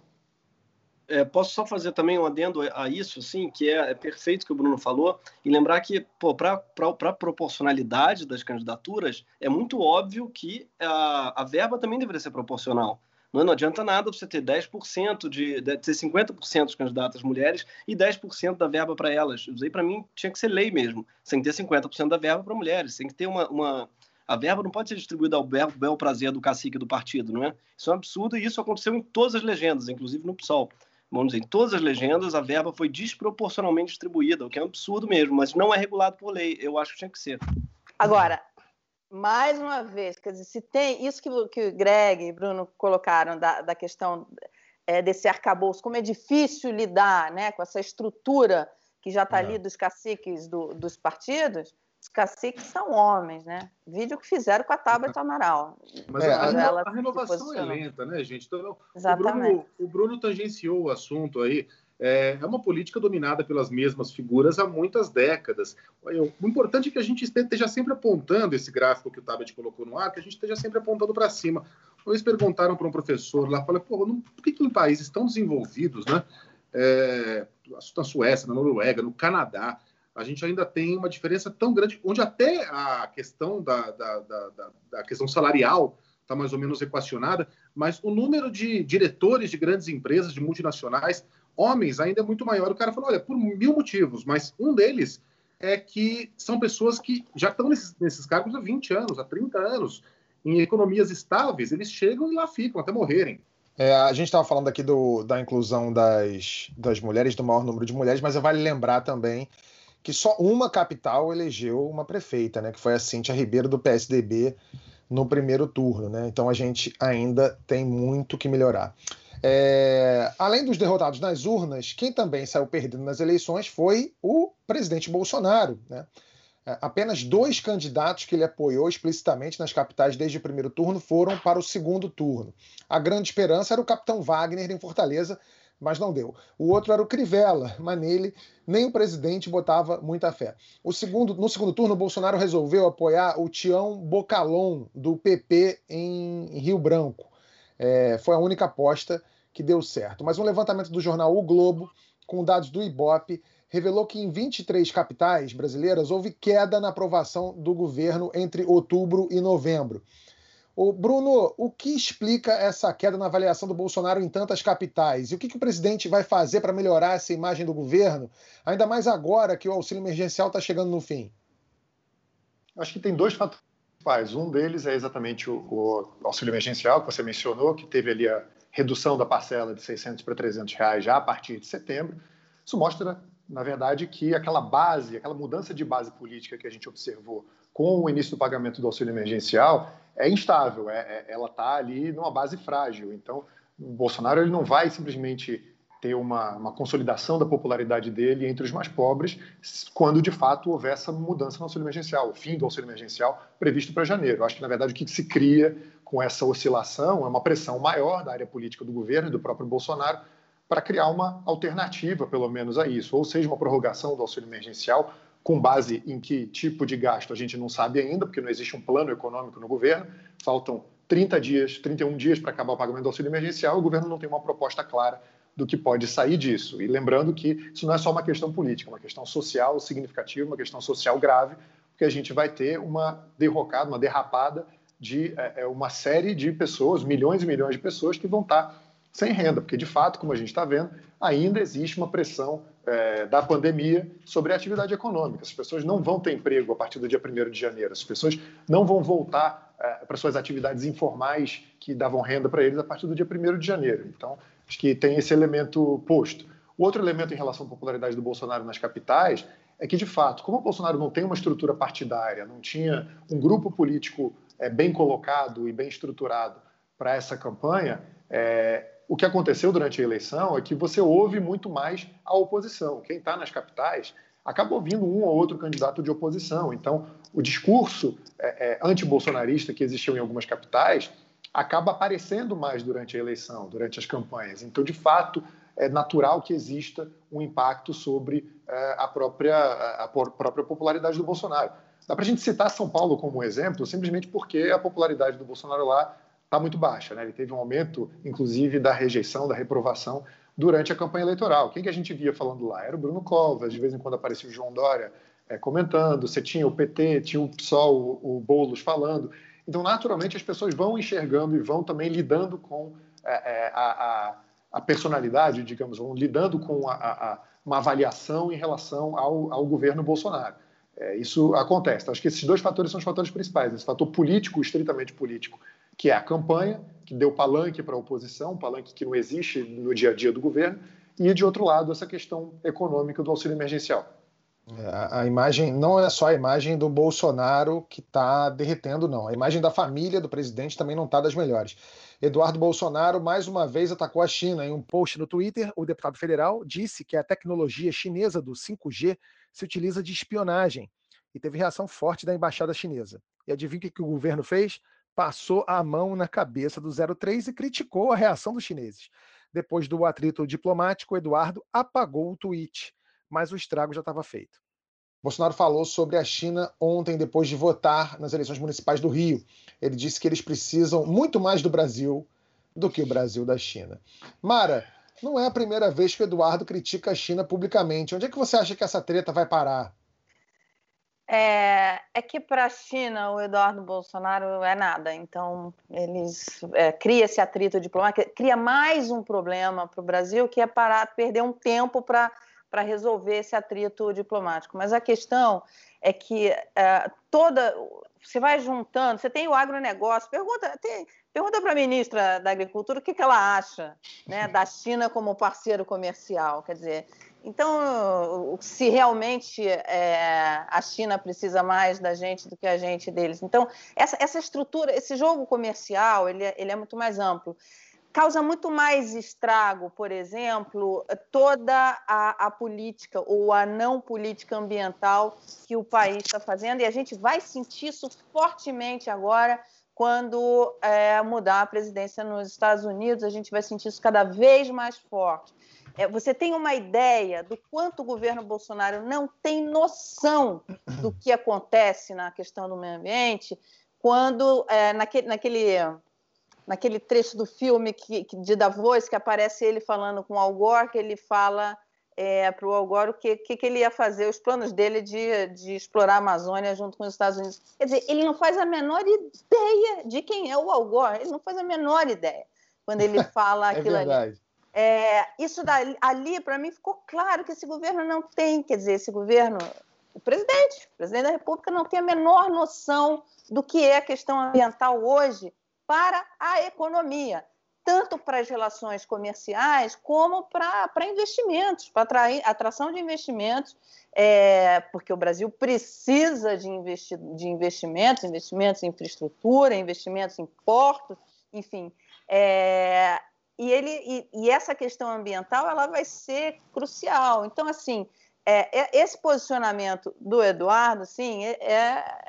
É, posso só fazer também um adendo a isso, assim, que é, é perfeito o que o Bruno falou, e lembrar que, para a proporcionalidade das candidaturas, é muito óbvio que a, a verba também deveria ser proporcional. Não, adianta nada você ter 10% de, de ter 50% dos candidatos mulheres e 10% da verba para elas. Isso aí, para mim, tinha que ser lei mesmo, sem ter 50% da verba para mulheres, tem que ter uma, uma a verba não pode ser distribuída ao bel, bel prazer do cacique do partido, não é? Isso é um absurdo e isso aconteceu em todas as legendas, inclusive no PSOL vamos dizer, em todas as legendas, a verba foi desproporcionalmente distribuída, o que é um absurdo mesmo, mas não é regulado por lei. Eu acho que tinha que ser.
Agora, mais uma vez, quer dizer, se tem isso que, que o Greg e Bruno colocaram da, da questão é, desse arcabouço, como é difícil lidar né, com essa estrutura que já está é. ali dos caciques do, dos partidos, os caciques são homens, né? Vídeo que fizeram com a Tábua de Amaral.
Mas é, a, a, renovação é lenta, né, gente? Então, Exatamente. O Bruno, o Bruno tangenciou o assunto aí. É, é uma política dominada pelas mesmas figuras há muitas décadas. O importante é que a gente esteja sempre apontando esse gráfico que o Tabet colocou no ar, que a gente esteja sempre apontando para cima. Eles perguntaram para um professor lá, falaram, por que, que em países tão desenvolvidos, né, é, na Suécia, na Noruega, no Canadá, a gente ainda tem uma diferença tão grande, onde até a questão da, da, da, da questão salarial está mais ou menos equacionada, mas o número de diretores de grandes empresas, de multinacionais, homens, ainda é muito maior. O cara falou, olha, por mil motivos, mas um deles é que são pessoas que já estão nesses, nesses cargos há 20 anos, há 30 anos, em economias estáveis, eles chegam e lá ficam até morrerem.
É, a gente estava falando aqui do, da inclusão das, das mulheres, do maior número de mulheres, mas vale lembrar também que só uma capital elegeu uma prefeita, né, que foi a Cíntia Ribeiro do PSDB no primeiro turno. Né? Então a gente ainda tem muito que melhorar. É, além dos derrotados nas urnas, quem também saiu perdendo nas eleições foi o presidente Bolsonaro. Né? É, apenas dois candidatos que ele apoiou explicitamente nas capitais desde o primeiro turno foram para o segundo turno. A grande esperança era o capitão Wagner em Fortaleza, mas não deu. O outro era o Crivella, mas nele nem o presidente botava muita fé. O segundo, no segundo turno, o Bolsonaro resolveu apoiar o Tião Bocalon, do PP em Rio Branco. É, foi a única aposta que deu certo. Mas um levantamento do jornal O Globo, com dados do Ibope, revelou que em 23 capitais brasileiras houve queda na aprovação do governo entre outubro e novembro. O Bruno, o que explica essa queda na avaliação do Bolsonaro em tantas capitais? E o que, que o presidente vai fazer para melhorar essa imagem do governo, ainda mais agora que o auxílio emergencial está chegando no fim?
Acho que tem dois fatores principais. Um deles é exatamente o, o, auxílio emergencial que você mencionou, que teve ali a redução da parcela de 600 para 300 reais já a partir de setembro. Isso mostra, na verdade, que aquela base, aquela mudança de base política que a gente observou com o início do pagamento do auxílio emergencial, é instável, é, é ela está ali numa base frágil. Então, o Bolsonaro ele não vai simplesmente ter uma, uma, consolidação da popularidade dele entre os mais pobres quando, de fato, houver essa mudança no auxílio emergencial, o fim do auxílio emergencial previsto para janeiro. Eu acho que, na verdade, o que se cria com essa oscilação é uma pressão maior da área política do governo e do próprio Bolsonaro para criar uma alternativa, pelo menos, a isso, ou seja, uma prorrogação do auxílio emergencial com base em que tipo de gasto a gente não sabe ainda, porque não existe um plano econômico no governo, faltam 30 dias, 31 dias para acabar o pagamento do auxílio emergencial, o governo não tem uma proposta clara do que pode sair disso. E lembrando que isso não é só uma questão política, é uma questão social significativa, uma questão social grave, porque a gente vai ter uma derrocada, uma derrapada de é, uma série de pessoas, milhões e milhões de pessoas que vão estar sem renda, porque de fato, como a gente está vendo, ainda existe uma pressão é, da pandemia sobre a atividade econômica. As pessoas não vão ter emprego a partir do dia 1 de janeiro, as pessoas não vão voltar é, para suas atividades informais que davam renda para eles a partir do dia 1 de janeiro. Então, acho que tem esse elemento posto. O outro elemento em relação à popularidade do Bolsonaro nas capitais é que, de fato, como o Bolsonaro não tem uma estrutura partidária, não tinha um grupo político é, bem colocado e bem estruturado para essa campanha, é, o que aconteceu durante a eleição é que você ouve muito mais a oposição. Quem está nas capitais acaba ouvindo um ou outro candidato de oposição. Então, o discurso é, é, anti-bolsonarista que existiu em algumas capitais acaba aparecendo mais durante a eleição, durante as campanhas. Então, de fato, é natural que exista um impacto sobre é, a, própria, a própria popularidade do Bolsonaro. Dá para a gente citar São Paulo como um exemplo, simplesmente porque a popularidade do Bolsonaro lá está muito baixa. Né? Ele teve um aumento, inclusive, da rejeição, da reprovação durante a campanha eleitoral. Quem que a gente via falando lá? Era o Bruno Covas, de vez em quando aparecia o João Dória é, comentando, você tinha o PT, tinha o PSOL, o, o Boulos falando. Então, naturalmente, as pessoas vão enxergando e vão também lidando com é, a, a, a, personalidade, digamos, vão lidando com a, uma avaliação em relação ao, ao governo Bolsonaro. É, isso acontece. Então, acho que esses dois fatores são os fatores principais. Esse fator político, estritamente político, que é a campanha, que deu palanque para a oposição, um palanque que não existe no dia a dia do governo, e, de outro lado, essa questão econômica do auxílio emergencial.
É, a, a imagem não é só a imagem do Bolsonaro que está derretendo, não. A imagem da família do presidente também não está das melhores. Eduardo Bolsonaro mais uma vez atacou a China. Em um post no Twitter, o deputado federal disse que a tecnologia chinesa do 5G se utiliza de espionagem e teve reação forte da embaixada chinesa. E adivinha o que o governo fez? Passou a mão na cabeça do 03 e criticou a reação dos chineses. Depois do atrito diplomático, Eduardo apagou o tweet mas o estrago já estava feito. Bolsonaro falou sobre a China ontem, depois de votar nas eleições municipais do Rio. Ele disse que eles precisam muito mais do Brasil do que o Brasil da China. Mara, não é a primeira vez que o Eduardo critica a China publicamente. Onde é que você acha que essa treta vai parar?
É, é que para a China o Eduardo Bolsonaro é nada. Então eles é, cria esse atrito diplomático, cria mais um problema para o Brasil que é parar, perder um tempo para para resolver esse atrito diplomático. Mas a questão é que é, toda. Você vai juntando, você tem o agronegócio, pergunta, tem, pergunta para a ministra da Agricultura o que, que ela acha né, da China como parceiro comercial. Quer dizer, então, se realmente é, a China precisa mais da gente do que a gente deles. Então, essa, essa estrutura, esse jogo comercial, ele, é, ele é muito mais amplo causa muito mais estrago, por exemplo, toda a, a, política ou a não política ambiental que o país está fazendo, e a gente vai sentir isso fortemente agora quando é, mudar a presidência nos Estados Unidos, a gente vai sentir isso cada vez mais forte. É, você tem uma ideia do quanto o governo Bolsonaro não tem noção do que acontece na questão do meio ambiente, quando é, naquele, naquele naquele trecho do filme que, que, de Davos, que aparece ele falando com o Al Gore, que ele fala é, para o Al Gore o que, que, que, ele ia fazer, os planos dele de, de explorar a Amazônia junto com os Estados Unidos. Quer dizer, ele não faz a menor ideia de quem é o Al Gore, ele não faz a menor ideia quando ele *laughs* fala é aquilo verdade. ali. É, isso dali, ali, para mim, ficou claro que esse governo não tem, quer dizer, esse governo, o presidente, o presidente da República não tem a menor noção do que é a questão ambiental hoje para a economia, tanto para as relações comerciais como para, para investimentos, para atrair, atração de investimentos, é, porque o Brasil precisa de, investi, de investimentos, investimentos em infraestrutura, investimentos em portos, enfim. É, e, ele, e, e, essa questão ambiental ela vai ser crucial. Então, assim, é, é esse posicionamento do Eduardo, sim, é, é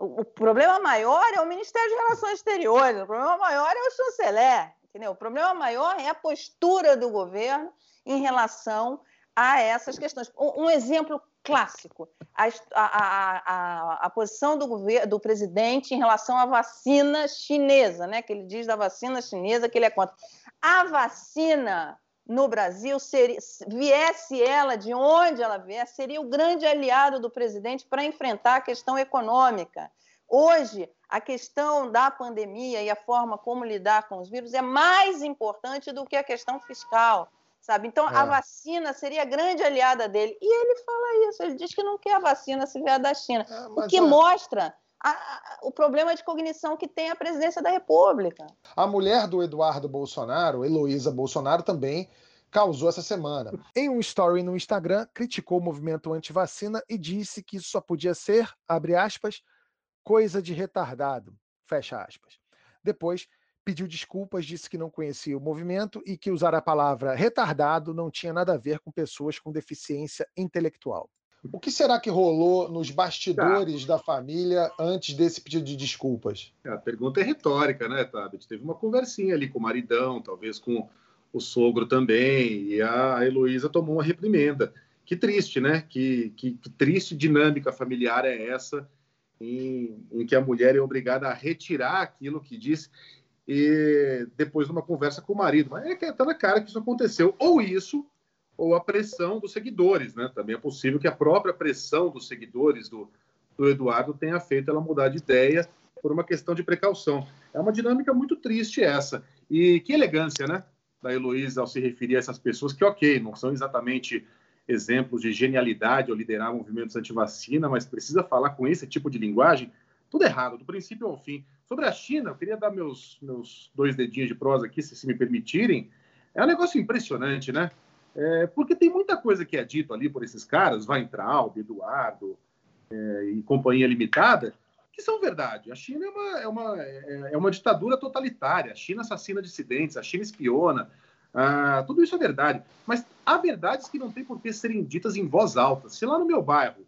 o problema maior é o Ministério de Relações Exteriores, o problema maior é o chanceler, entendeu? O problema maior é a postura do governo em relação a essas questões. Um, exemplo clássico. A, a, a, a posição do, governo, do presidente em relação à vacina chinesa, né? Que ele diz da vacina chinesa que ele é contra. A vacina no Brasil, seria, viesse ela de onde ela viesse, seria o grande aliado do presidente para enfrentar a questão econômica. Hoje, a questão da pandemia e a forma como lidar com os vírus é mais importante do que a questão fiscal, sabe? Então, é. a vacina seria a grande aliada dele. E ele fala isso, ele diz que não quer a vacina se vier da China, é, o que é... mostra a, a, o problema de cognição que tem a presidência da República.
A mulher do Eduardo Bolsonaro, Heloísa Bolsonaro, também causou essa semana. Em um story no Instagram, criticou o movimento anti-vacina e disse que isso só podia ser, abre aspas, coisa de retardado, fecha aspas. Depois, pediu desculpas, disse que não conhecia o movimento e que usar a palavra retardado não tinha nada a ver com pessoas com deficiência intelectual. O que será que rolou nos bastidores tá. da família antes desse pedido de desculpas?
A pergunta é retórica, né, Tabet? Teve uma conversinha ali com o maridão, talvez com o sogro também, e a Heloísa tomou uma reprimenda. Que triste, né? Que, que, que triste dinâmica familiar é essa em, em, que a mulher é obrigada a retirar aquilo que disse e depois numa conversa com o marido. Mas é que está na cara que isso aconteceu. Ou isso, ou a pressão dos seguidores, né? Também é possível que a própria pressão dos seguidores do, do Eduardo tenha feito ela mudar de ideia por uma questão de precaução. É uma dinâmica muito triste essa. E que elegância, né? Da Heloísa ao se referir a essas pessoas que, ok, não são exatamente exemplos de genialidade ao liderar movimentos anti-vacina, mas precisa falar com esse tipo de linguagem. Tudo errado, do princípio ao fim. Sobre a China, eu queria dar meus, meus dois dedinhos de prosa aqui, se, se me permitirem. É um negócio impressionante, né? É, porque tem muita coisa que é dito ali por esses caras, Weintraub, Eduardo é, e companhia limitada, que são verdade. A China é uma, é, uma, é, é uma ditadura totalitária. A China assassina dissidentes, a China espiona. Ah, tudo isso é verdade. Mas há verdades que não tem por que serem ditas em voz alta. Se lá no meu bairro,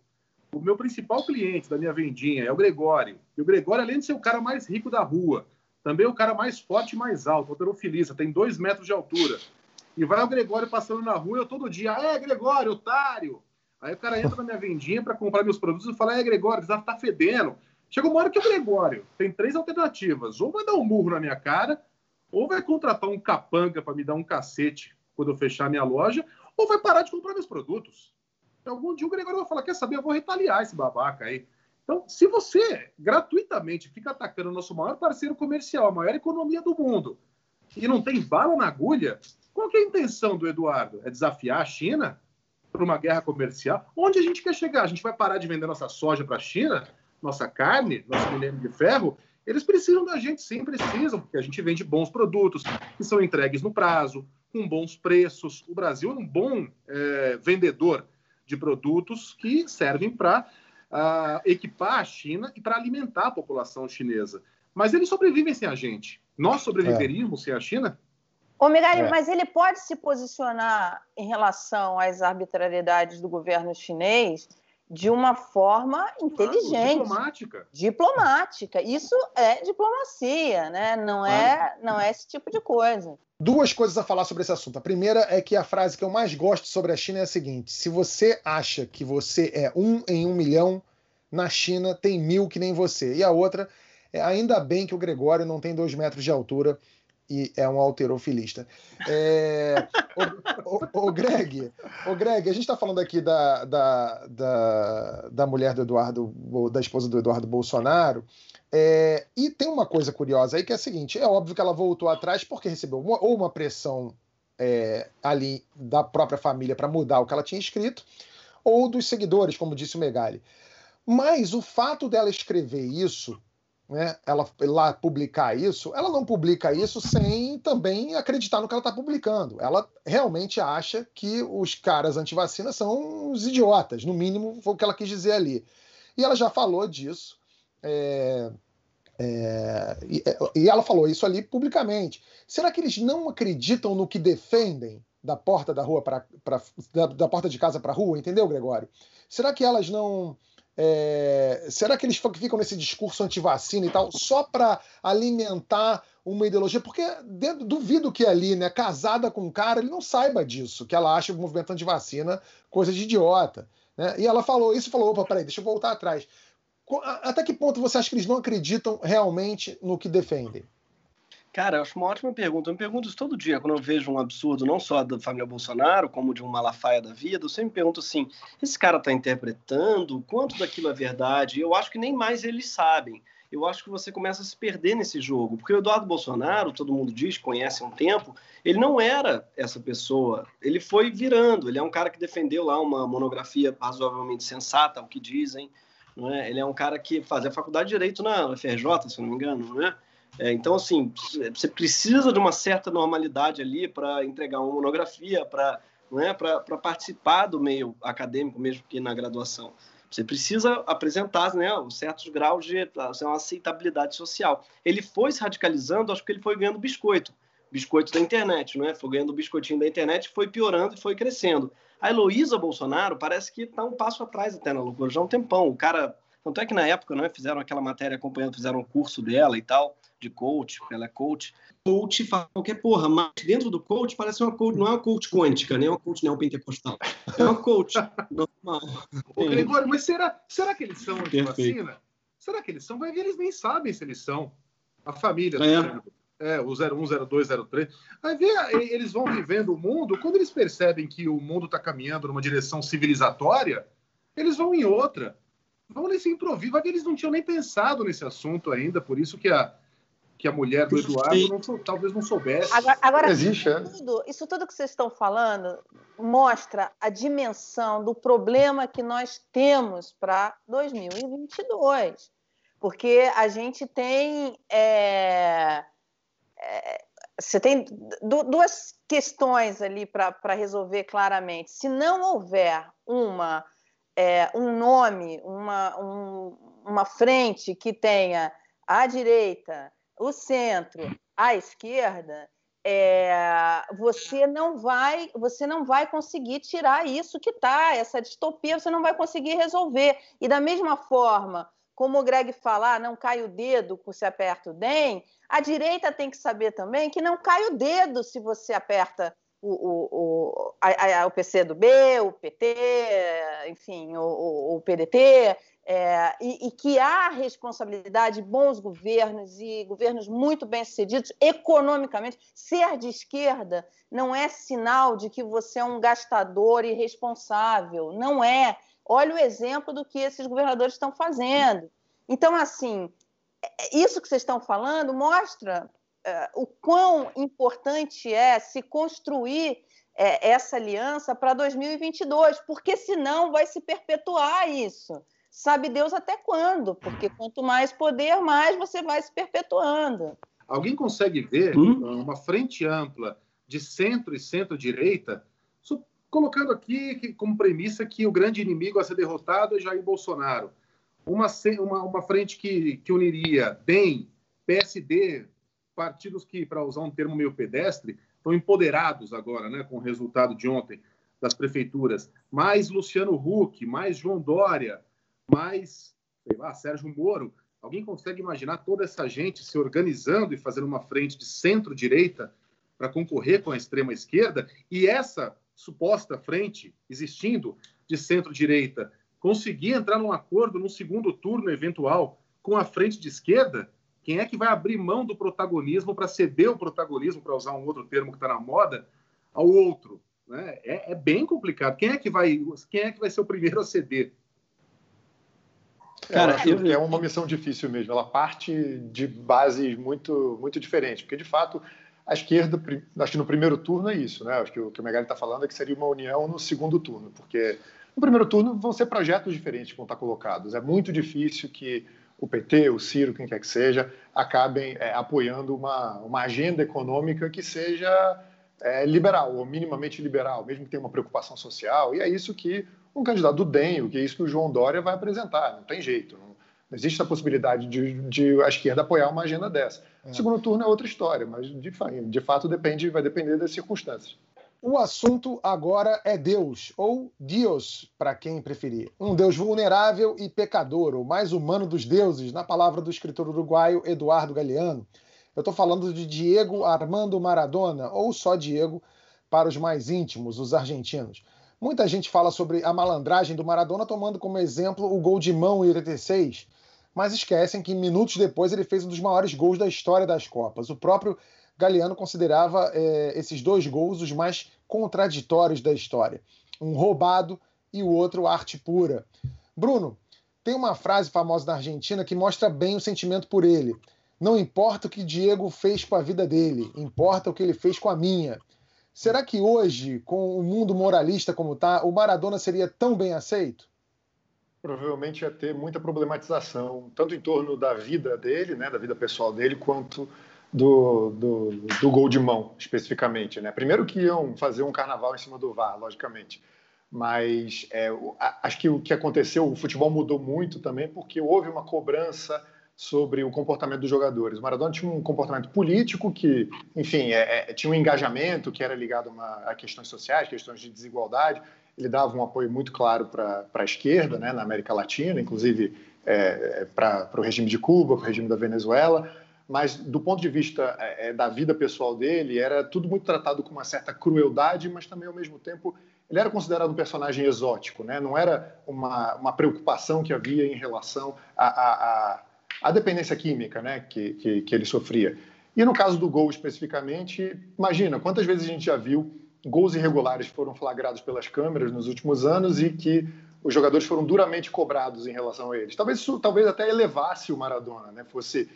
o meu principal cliente da minha vendinha é o Gregório, e o Gregório, além de ser o cara mais rico da rua, também é o cara mais forte e mais alto, alterofilista, tem dois metros de altura. E vai o Gregório passando na rua, eu todo dia, é Gregório, otário. Aí o cara entra na minha vendinha para comprar meus produtos e fala, é Gregório, você tá fedendo. Chega uma hora que o Gregório tem três alternativas. Ou vai dar um murro na minha cara, ou vai contratar um capanga para me dar um cacete quando eu fechar minha loja, ou vai parar de comprar meus produtos. Algum dia o Gregório vai falar, quer saber, eu vou retaliar esse babaca aí. Então, se você gratuitamente fica atacando o nosso maior parceiro comercial, a maior economia do mundo, e não tem bala na agulha, qual é a intenção do Eduardo? É desafiar a China para uma guerra comercial? Onde a gente quer chegar? A gente vai parar de vender nossa soja para a China, nossa carne, nosso minério de ferro? Eles precisam da gente, sim, precisam, porque a gente vende bons produtos que são entregues no prazo, com bons preços. O Brasil é um bom é, vendedor de produtos que servem para uh, ah, equipar a China e para alimentar a população chinesa. Mas eles sobrevivem sem a gente. Nós sobreviveríamos é. sem a China?
Ô, Migali, é. mas ele pode se posicionar em relação às arbitrariedades do governo chinês de uma forma inteligente.
diplomática.
Diplomática. Isso é diplomacia, né? Não é, não é esse tipo de coisa.
Duas coisas a falar sobre esse assunto. A primeira é que a frase que eu mais gosto sobre a China é a seguinte: se você acha que você é um em um milhão, na China tem mil que nem você. E a outra é ainda bem que o Gregório não tem dois metros de altura e é um alterofilista. É, o, o, o, Greg, o Greg, a gente está falando aqui da, da, da, da, mulher do Eduardo, da esposa do Eduardo Bolsonaro, é, e tem uma coisa curiosa aí que é a seguinte: é óbvio que ela voltou atrás porque recebeu uma, ou uma pressão é, ali da própria família para mudar o que ela tinha escrito, ou dos seguidores, como disse o Megali. Mas o fato dela escrever isso né, ela lá publicar isso, ela não publica isso sem também acreditar no que ela está publicando. Ela realmente acha que os caras anti-vacina são os idiotas, no mínimo foi o que ela quis dizer ali. E ela já falou disso. É, é, e, e, ela falou isso ali publicamente. Será que eles não acreditam no que defendem da porta da rua para da, da porta de casa para a rua? Entendeu, Gregório? Será que elas não é, será que eles ficam nesse discurso anti-vacina e tal só para alimentar uma ideologia? Porque dentro, duvido que ali, né, casada com um cara, ele não saiba disso, que ela acha o movimento anti-vacina coisa de idiota. Né? E ela falou isso, falou, opa, peraí, deixa eu voltar atrás. Até que ponto você acha que eles não acreditam realmente no que defendem?
Cara, eu acho uma ótima pergunta. Eu me pergunto isso todo dia, quando eu vejo um absurdo, não só da família Bolsonaro, como de um Malafaia da vida, eu sempre me pergunto assim: esse cara está interpretando? Quanto daquilo é verdade? Eu acho que nem mais eles sabem. Eu acho que você começa a se perder nesse jogo, porque o Eduardo Bolsonaro, todo mundo diz, conhece há um tempo, ele não era essa pessoa. Ele foi virando. Ele é um cara que defendeu lá uma monografia razoavelmente sensata, o que dizem. Não é? Ele é um cara que fazia faculdade de Direito na FRJ, se não me engano, não é? É, então, assim, você precisa de uma certa normalidade ali para entregar uma monografia, para né, participar do meio acadêmico, mesmo que na graduação. Você precisa apresentar né, certos graus de assim, uma aceitabilidade social. Ele foi se radicalizando, acho que ele foi ganhando biscoito. Biscoito da internet, não é? Foi ganhando o biscoitinho da internet, foi piorando e foi crescendo. A Heloísa Bolsonaro parece que está um passo atrás até na loucura, já há um tempão. O cara. Tanto é que na época, não é? Fizeram aquela matéria acompanhando, fizeram um curso dela e tal de coach, ela é coach. Coach fala qualquer porra, mas dentro do coach parece uma coach, não é uma coach quântica, nem uma coach neopentecostal. É uma coach *laughs* normal.
Ô, Gregório, mas será, será que eles são anti-vacina? Será que eles são? Vai ver, eles nem sabem se eles são. A família, é. é o 01, 02, 03. Vai ver, eles vão vivendo o mundo, quando eles percebem que o mundo está caminhando numa direção civilizatória, eles vão em outra. Vão nesse improviso. Vai ver, eles não tinham nem pensado nesse assunto ainda, por isso que a, que a mulher do Eduardo não, talvez não soubesse.
Agora, agora Existe, isso, é. tudo, isso tudo que vocês estão falando mostra a dimensão do problema que nós temos para 2022. Porque a gente tem. É, é, você tem duas questões ali para resolver claramente. Se não houver uma, é, um nome, uma, um, uma frente que tenha a direita, o centro, a esquerda, é, você não vai você não vai conseguir tirar isso que está essa distopia você não vai conseguir resolver. E da mesma forma como o Greg falar não cai o dedo se aperta o DEM a direita tem que saber também que não cai o dedo se você aperta o, o, o, a, a, o PC do B, o PT, enfim, o, o PDT, é, e, e, que há responsabilidade de bons governos e governos muito bem-sucedidos economicamente. Ser de esquerda não é sinal de que você é um gastador irresponsável, não é. Olha o exemplo do que esses governadores estão fazendo. Então, assim, é, isso que vocês estão falando mostra o quão importante é se construir uh, essa aliança para 2022, porque senão vai se perpetuar isso sabe Deus até quando, porque quanto mais poder, mais você vai se perpetuando.
Alguém consegue ver hum? uma frente ampla de centro e centro-direita, colocando aqui como premissa que o grande inimigo a ser derrotado é Jair Bolsonaro. Uma, uma, uma frente que, que uniria DEM, PSD, partidos que, para usar um termo meio pedestre, estão empoderados agora, né, com o resultado de ontem das prefeituras, mais Luciano Huck, mais João Dória, mais, sei lá, Sérgio Moro. Alguém consegue imaginar toda essa gente se organizando e fazendo uma frente de centro-direita para concorrer com a extrema-esquerda? E essa suposta frente existindo de centro-direita conseguir entrar num acordo num segundo turno eventual com a frente de esquerda? Quem é que vai abrir mão do protagonismo para ceder o protagonismo, para usar um outro termo que está na moda, ao outro? Né? É, é, bem complicado. Quem é que vai, quem é que vai ser o primeiro a ceder?
Cara, eu acho que é uma missão difícil mesmo. Ela parte de bases muito, muito diferentes, porque de fato a esquerda, acho que no primeiro turno é isso, né? Acho que o que o Megali está falando é que seria uma união no segundo turno, porque no primeiro turno vão ser projetos diferentes que vão estar colocados. É muito difícil que o PT, o Ciro, quem quer que seja, acabem é, apoiando uma, uma agenda econômica que seja é, liberal, ou minimamente liberal, mesmo que tenha uma preocupação social. E é isso que um candidato do DEM, o que é isso que o João Dória vai apresentar. Não tem jeito. Não, não existe a possibilidade de, de, a esquerda apoiar uma agenda dessa. É. O segundo turno é outra história, mas de, de fato depende, vai depender das circunstâncias.
O assunto agora é Deus, ou Dios, para quem preferir. Um Deus vulnerável e pecador, o mais humano dos deuses, na palavra do escritor uruguaio Eduardo Galeano. Eu estou falando de Diego Armando Maradona, ou só Diego, para os mais íntimos, os argentinos. Muita gente fala sobre a malandragem do Maradona, tomando como exemplo o gol de mão em 86, mas esquecem que minutos depois ele fez um dos maiores gols da história das Copas. O próprio Galeano considerava é, esses dois gols os mais contraditórios da história. Um roubado e o outro arte pura. Bruno, tem uma frase famosa da Argentina que mostra bem o sentimento por ele. Não importa o que Diego fez com a vida dele, importa o que ele fez com a minha. Será que hoje, com o mundo moralista como está, o Maradona seria tão bem aceito?
Provavelmente ia ter muita problematização, tanto em torno da vida dele, né, da vida pessoal dele, quanto do, do, do gol de mão, especificamente. Né? Primeiro que iam fazer um carnaval em cima do VAR, logicamente mas é, acho que o que aconteceu, o futebol mudou muito também porque houve uma cobrança sobre o comportamento dos jogadores. O Maradona tinha um comportamento político que, enfim, é, é, tinha um engajamento que era ligado a, uma, a, questões sociais, questões de desigualdade. Ele dava um apoio muito claro para a esquerda, né, na América Latina, inclusive é, para o regime de Cuba, para o regime da Venezuela. Mas do ponto de vista é, é, da vida pessoal dele, era tudo muito tratado com uma certa crueldade, mas também ao mesmo tempo ele era considerado um personagem exótico, né? não era uma, uma preocupação que havia em relação à a, a, dependência química né? que, que, que ele sofria. E no caso do gol especificamente, imagina quantas vezes a gente já viu gols irregulares foram flagrados pelas câmeras nos últimos anos e que os jogadores foram duramente cobrados em relação a eles. Talvez isso talvez até elevasse o Maradona, né? Fosse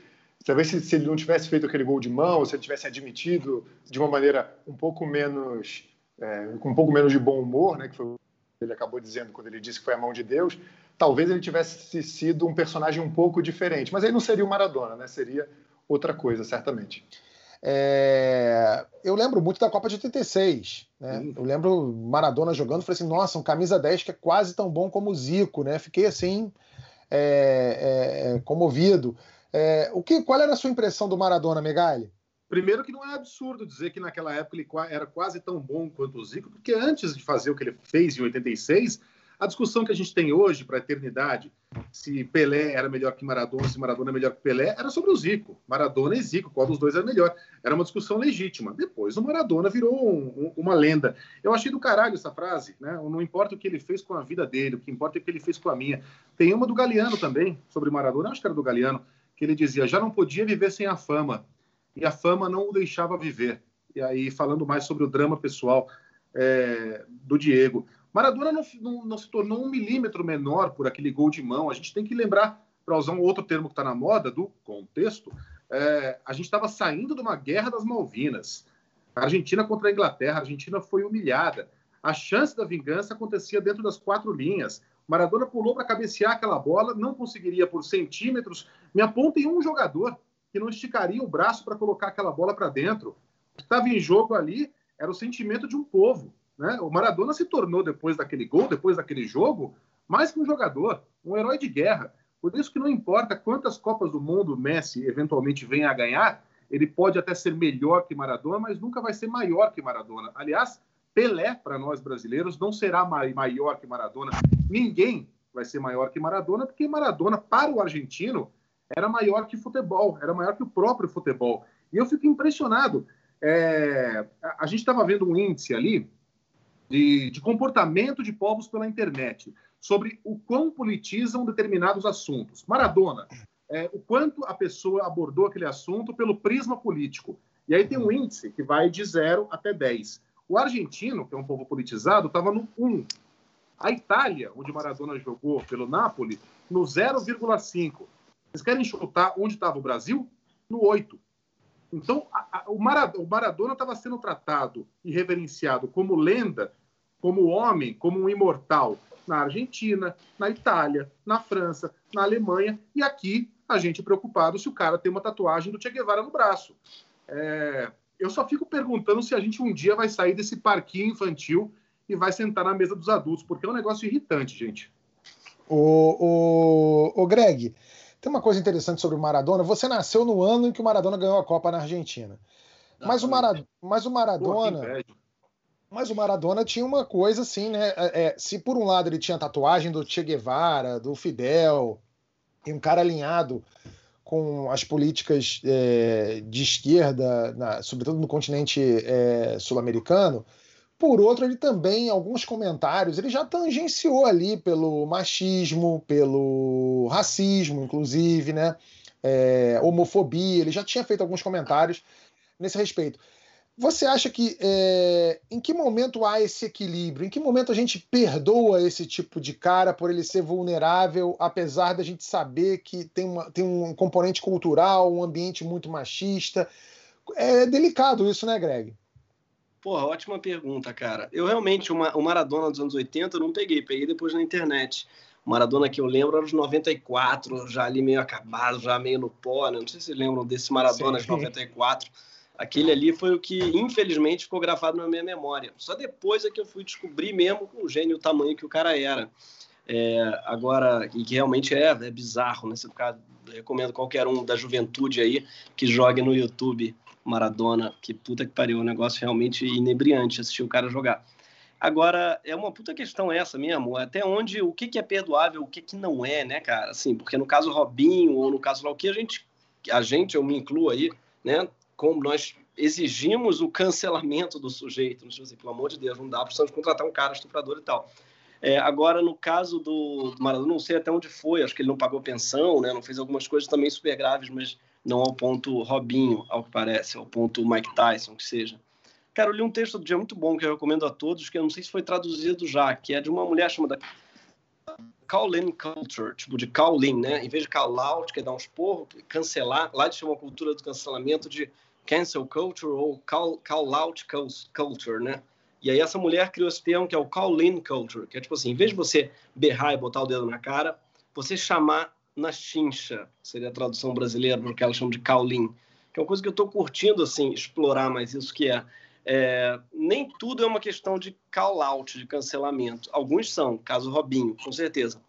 talvez se, se, ele não tivesse feito aquele gol de mão, se ele tivesse admitido de uma maneira um pouco menos é, com um pouco menos de bom humor, né, que foi o que ele acabou dizendo quando ele disse que foi a mão de Deus, talvez ele tivesse sido um personagem um pouco diferente. Mas aí não seria o Maradona, né? Seria outra coisa, certamente.
É... Eu lembro muito da Copa de 86. Né? Eu lembro Maradona jogando, falei assim, nossa, um camisa 10 que é quase tão bom como o Zico, né? Fiquei assim, é, é comovido. É, o que, qual era a sua impressão do Maradona, Megali?
Primeiro que não é absurdo dizer que naquela época ele era quase tão bom quanto o Zico, porque antes de fazer o que ele fez em 86, a discussão que a gente tem hoje para a eternidade, se Pelé era melhor que Maradona, se Maradona é melhor que Pelé, era sobre o Zico. Maradona e Zico, qual dos dois era melhor? Era uma discussão legítima. Depois o Maradona virou um, um, uma lenda. Eu achei do caralho essa frase, né? Não importa o que ele fez com a vida dele, o que importa é o que ele fez com a minha. Tem uma do Galeano também, sobre Maradona, acho que era do Galeano, que ele dizia: já não podia viver sem a fama e a fama não o deixava viver. E aí, falando mais sobre o drama pessoal é, do Diego. Maradona não, não, não, se tornou um milímetro menor por aquele gol de mão. A gente tem que lembrar, para usar um outro termo que está na moda, do contexto, é, a gente estava saindo de uma guerra das Malvinas. A Argentina contra a Inglaterra, a Argentina foi humilhada. A chance da vingança acontecia dentro das quatro linhas. Maradona pulou para cabecear aquela bola, não conseguiria por centímetros. Me apontem um jogador que não esticaria o braço para colocar aquela bola para dentro. O que estava em jogo ali era o sentimento de um povo. Né? O Maradona se tornou, depois daquele gol, depois daquele jogo, mais que um jogador, um herói de guerra. Por isso que não importa quantas Copas do Mundo Messi eventualmente venha a ganhar, ele pode até ser melhor que Maradona, mas nunca vai ser maior que Maradona. Aliás, Pelé, para nós brasileiros, não será maior que Maradona. Ninguém vai ser maior que Maradona, porque Maradona, para o argentino, era maior que futebol, era maior que o próprio futebol. E eu fico impressionado. É, a, gente estava vendo um índice ali de, de, comportamento de povos pela internet, sobre o quão politizam determinados assuntos. Maradona, é, o quanto a pessoa abordou aquele assunto pelo prisma político. E aí tem um índice que vai de 0 até 10. O argentino, que é um povo politizado, estava no 1. A Itália, onde Maradona jogou pelo Napoli, no 0,5. Vocês querem chutar onde estava o Brasil? No 8. Então, a, a, o, Maradona estava sendo tratado e reverenciado como lenda, como homem, como um imortal na Argentina, na Itália, na França, na Alemanha, e aqui a gente preocupado se o cara tem uma tatuagem do Che Guevara no braço. É, eu só fico perguntando se a gente um dia vai sair desse parquinho infantil e vai sentar na mesa dos adultos, porque é um negócio irritante, gente.
O, o, o Greg, tem uma coisa interessante sobre o Maradona. Você nasceu no ano em que o Maradona ganhou a Copa na Argentina. Mas o, Mara... mas o Maradona. mas o Maradona tinha uma coisa assim, né? É, é, se por um lado ele tinha tatuagem do Che Guevara, do Fidel, e um cara alinhado com as políticas é, de esquerda, na, sobretudo no continente é, sul-americano, Por outro, ele também, em alguns comentários, ele já tangenciou ali pelo machismo, pelo racismo, inclusive, né? É, homofobia, ele já tinha feito alguns comentários nesse respeito. Você acha que é, em que momento há esse equilíbrio? Em que momento a gente perdoa esse tipo de cara por ele ser vulnerável, apesar da gente saber que tem, uma, tem um componente cultural, um ambiente muito machista? É delicado isso, né, Greg?
Porra, ótima pergunta, cara. Eu realmente, uma, o Maradona dos anos 80 eu não peguei, peguei depois na internet. O Maradona que eu lembro era os 94, já ali meio acabado, já meio no pó, né? Não sei se lembram desse Maradona Sim. de 94 Aquele ali foi o que, infelizmente, ficou gravado na minha memória. Só depois é que eu fui descobrir mesmo o gênio, o tamanho que o cara era. É, agora, e que realmente é, é bizarro, né? Cara, recomendo qualquer um da juventude aí que jogue no YouTube Maradona, que puta que pariu, um negócio realmente inebriante assistir o cara jogar. Agora, é uma puta questão essa mesmo, até onde, o que, que é perdoável, o que, que não é, né, cara? Assim, porque no caso Robinho, ou no caso lá o que, a gente, a gente, eu me incluo aí, né, como nós exigimos o cancelamento do sujeito, não sei, pelo amor de Deus, não dá, precisamos contratar um cara estuprador e tal. É, agora, no caso do, do, Maradona, não sei até onde foi, acho que ele não pagou pensão, né, não fez algumas coisas também super graves, mas não ao ponto Robinho, ao que parece, ao ponto Mike Tyson, que seja. Cara, eu li um texto do dia muito bom que eu recomendo a todos, que eu não sei se foi traduzido já, que é de uma mulher chamada Call-in culture, tipo de call-in, né? Em vez de call out, que é dar uns porros, cancelar, lá eles chamam a cultura do cancelamento de cancel culture ou call, call culture, né? E aí essa mulher criou esse termo que é o call-in culture, que é tipo assim, em vez de você berrar e botar o dedo na cara, você chamar na chincha, seria a tradução brasileira porque ela chama de call-in, que é uma coisa que eu estou curtindo, assim, explorar mais isso que é, é, nem tudo é uma questão de call-out, de cancelamento. Alguns são, caso Robinho, com certeza.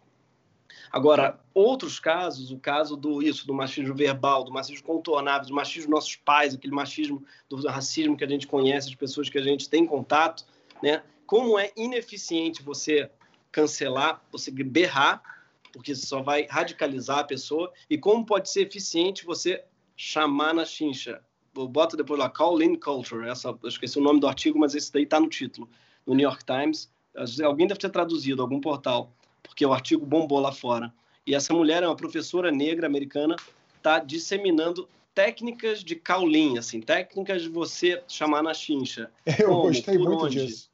Agora, outros casos, o caso do isso, do machismo verbal, do machismo contornável, do machismo dos nossos pais, aquele machismo do racismo que a gente conhece, de pessoas que a gente tem contato, né? Como é ineficiente você cancelar, você berrar, porque só vai radicalizar a pessoa, e como pode ser eficiente você chamar na chincha. Bota depois lá, Call in Culture, essa, eu esqueci o nome do artigo, mas esse daí está no título, no New York Times. Alguém deve ter traduzido, algum portal porque o artigo bombou lá fora. E essa mulher é uma professora negra americana, está disseminando técnicas de caulim, assim, técnicas de você chamar na chincha. *laughs*
Eu Como? gostei muito onde? disso.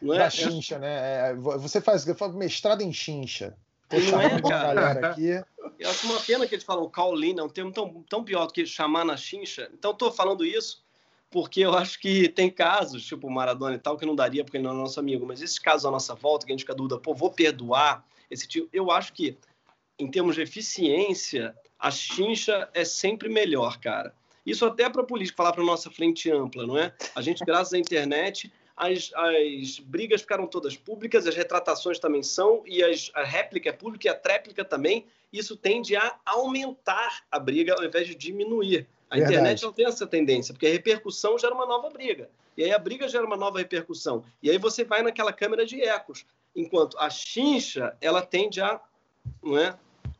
Não é? Da chincha, é... né? Você faz, faz mestrado em chincha.
não é, cara? Aqui. *laughs* Eu acho uma pena que eles falam é um termo tão, tão pior do que chamar na chincha. Então, estou falando isso porque eu acho que tem casos, tipo o Maradona e tal, que não daria porque ele não é nosso amigo, mas esses casos à nossa volta, que a gente fica dúvida, pô, vou perdoar esse tipo, eu acho que, em termos de eficiência, a chincha é sempre melhor, cara. Isso até para a política, falar para nossa frente ampla, não é? A gente, graças à internet, as, as brigas ficaram todas públicas, as retratações também são, e as, a réplica é pública e a tréplica também. Isso tende a aumentar a briga ao invés de diminuir. A Verdade. internet não tem essa tendência, porque a repercussão gera uma nova briga. E aí a briga gera uma nova repercussão. E aí você vai naquela câmera de ecos. Enquanto a chincha, ela tende a. Não é?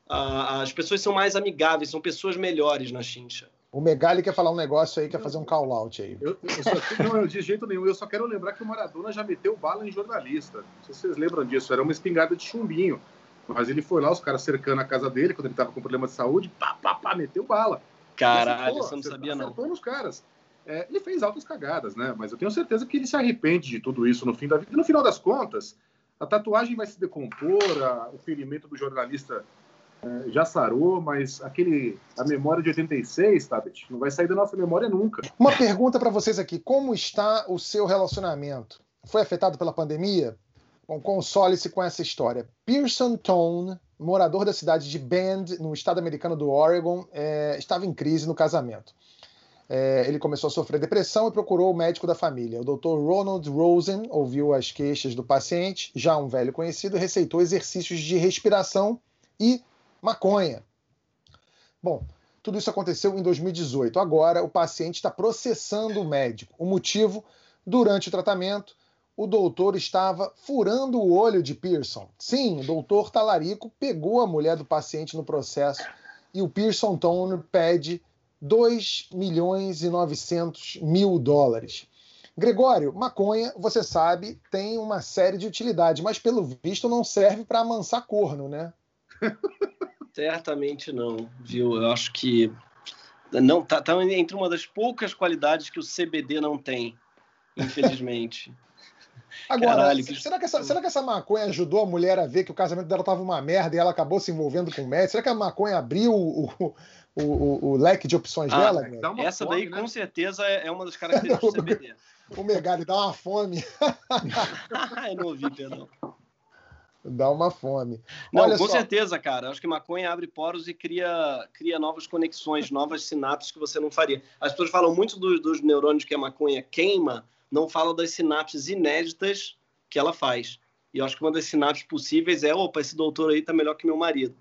A, as pessoas são mais amigáveis, são pessoas melhores na chincha.
O Megali quer falar um negócio aí, quer fazer um call out aí.
Eu, eu só, não, de jeito nenhum. Eu só quero lembrar que o Maradona já meteu bala em jornalista. Não sei se vocês lembram disso. Era uma espingarda de chumbinho. Mas ele foi lá, os caras cercando a casa dele, quando ele estava com problema de saúde, pá, pá, pá, meteu bala.
Caralho, você não sabia não.
nos caras. É, ele fez altas cagadas, né? Mas eu tenho certeza que ele se arrepende de tudo isso no fim da vida. E no final das contas, a tatuagem vai se decompor, a, o ferimento do jornalista é, já sarou, mas aquele a memória de 86, Tabet, não vai sair da nossa memória nunca.
Uma pergunta para vocês aqui: como está o seu relacionamento? Foi afetado pela pandemia? Bom, console-se com essa história. Pearson Tone, morador da cidade de Bend, no estado americano do Oregon, é, estava em crise no casamento. É, ele começou a sofrer depressão e procurou o médico da família. O Dr. Ronald Rosen ouviu as queixas do paciente, já um velho conhecido, receitou exercícios de respiração e maconha. Bom, tudo isso aconteceu em 2018. Agora, o paciente está processando o médico. O motivo, durante o tratamento, o doutor estava furando o olho de Pearson. Sim, o doutor Talarico pegou a mulher do paciente no processo e o Pearson Tone pede 2 milhões e 900 mil dólares. Gregório, maconha, você sabe, tem uma série de utilidades, mas pelo visto não serve para amansar corno, né?
Certamente não, viu? Eu acho que não tá, tá entre uma das poucas qualidades que o CBD não tem, infelizmente. *laughs*
Agora, Caralho, que... será, que essa, será que essa maconha ajudou a mulher a ver que o casamento dela tava uma merda e ela acabou se envolvendo com o médico? Será que a maconha abriu o, o, o, o leque de opções ah, dela?
Essa fome, daí, né? com certeza, é, é uma das *laughs* características do CBD.
O Megali dá uma fome. *laughs*
Eu não ouvi, perdão.
Dá uma fome.
Não, Olha com só. certeza, cara. Acho que maconha abre poros e cria, cria novas conexões, novas sinapses que você não faria. As pessoas falam muito dos, dos neurônios que a maconha queima, não falam das sinapses inéditas que ela faz. E eu acho que uma das sinapses possíveis é: opa, esse doutor aí tá melhor que meu marido.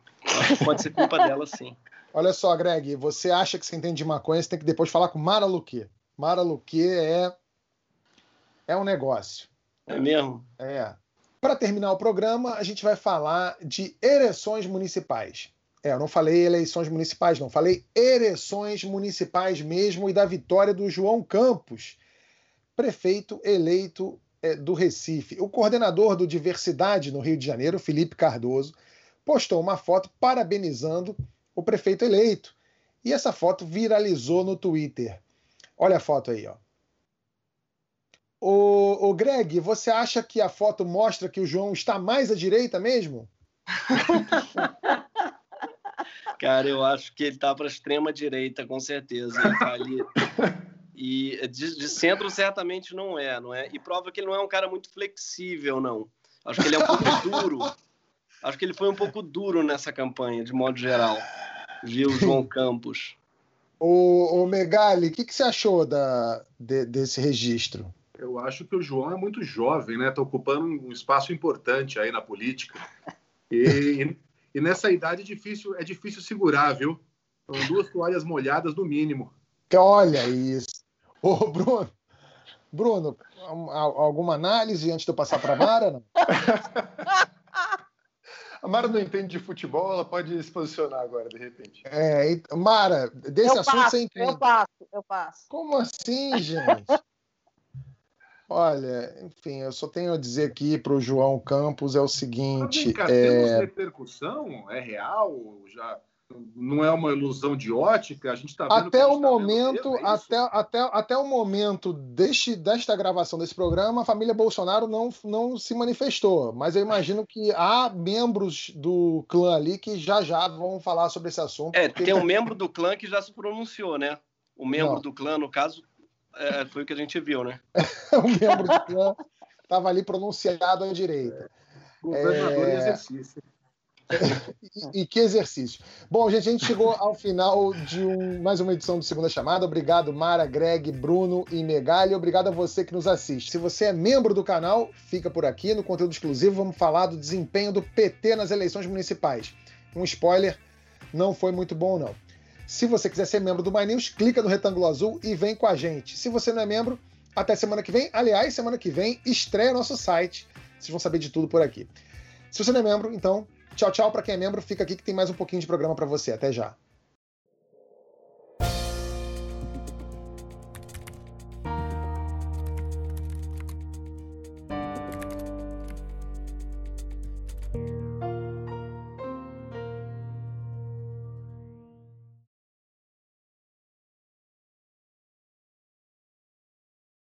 pode ser culpa *laughs* dela, sim.
Olha só, Greg, você acha que você entende de maconha, você tem que depois falar com Mara Luque. Mara Luque é é um negócio.
É mesmo?
É. Para terminar o programa, a gente vai falar de eleições municipais. É, eu não falei eleições municipais, não. Falei eleições municipais mesmo e da vitória do João Campos, prefeito eleito é, do Recife. O coordenador do Diversidade no Rio de Janeiro, Felipe Cardoso, postou uma foto parabenizando o prefeito eleito. E essa foto viralizou no Twitter. Olha a foto aí, ó. O, o Greg, você acha que a foto mostra que o João está mais à direita mesmo? *laughs*
Cara, eu acho que ele está para a extrema direita, com certeza. Ele tá ali. E de, de, centro certamente não é, não é? E prova que ele não é um cara muito flexível, não. Acho que ele é um pouco *laughs* duro. Acho que ele foi um pouco duro nessa campanha, de modo geral. Viu, João Campos?
O, o Megali, o que, que você achou da, de, desse registro?
Eu acho que o João é muito jovem, né? Está ocupando um espaço importante aí na política. E, e, nessa idade é difícil, é difícil segurar, viu? São duas toalhas molhadas no mínimo.
Olha isso. Ô, Bruno, Bruno, alguma análise antes de eu passar para a Mara? Não? *laughs*
A Mara não entende de futebol, ela pode se posicionar agora, de repente.
É, Mara, desse eu assunto passo, você entende.
Eu passo, eu passo.
Como assim, gente? Olha, enfim, eu só tenho a dizer aqui para o João Campos é o seguinte.
Cá, é... Temos repercussão? É real? Já não é uma ilusão de ótica? A gente está
até o tá momento, mesmo, é até, até, até o momento deste, desta gravação desse programa, a família Bolsonaro não, não se manifestou. Mas eu imagino que há membros do clã ali que já já vão falar sobre esse assunto.
É, porque... tem um *laughs* membro do clã que já se pronunciou, né? O membro não. do clã, no caso, é, foi o que a gente viu, né? *laughs*
o membro do clã estava ali pronunciado à direita.
Governador é... em exercício. *laughs*
e, e, que exercício. Bom, gente, a gente chegou ao final de um, mais uma edição do Segunda Chamada. Obrigado, Mara, Greg, Bruno e Megali. Obrigado a você que nos assiste. Se você é membro do canal, fica por aqui. No conteúdo exclusivo, vamos falar do desempenho do PT nas eleições municipais. Um spoiler, não foi muito bom, não. Se você quiser ser membro do My News, clica no retângulo azul e vem com a gente. Se você não é membro, até semana que vem. Aliás, semana que vem estreia nosso site. Vocês vão saber de tudo por aqui. Se você não é membro, então, tchau, tchau para quem é membro. Fica aqui que tem mais um pouquinho de programa para você. Até já.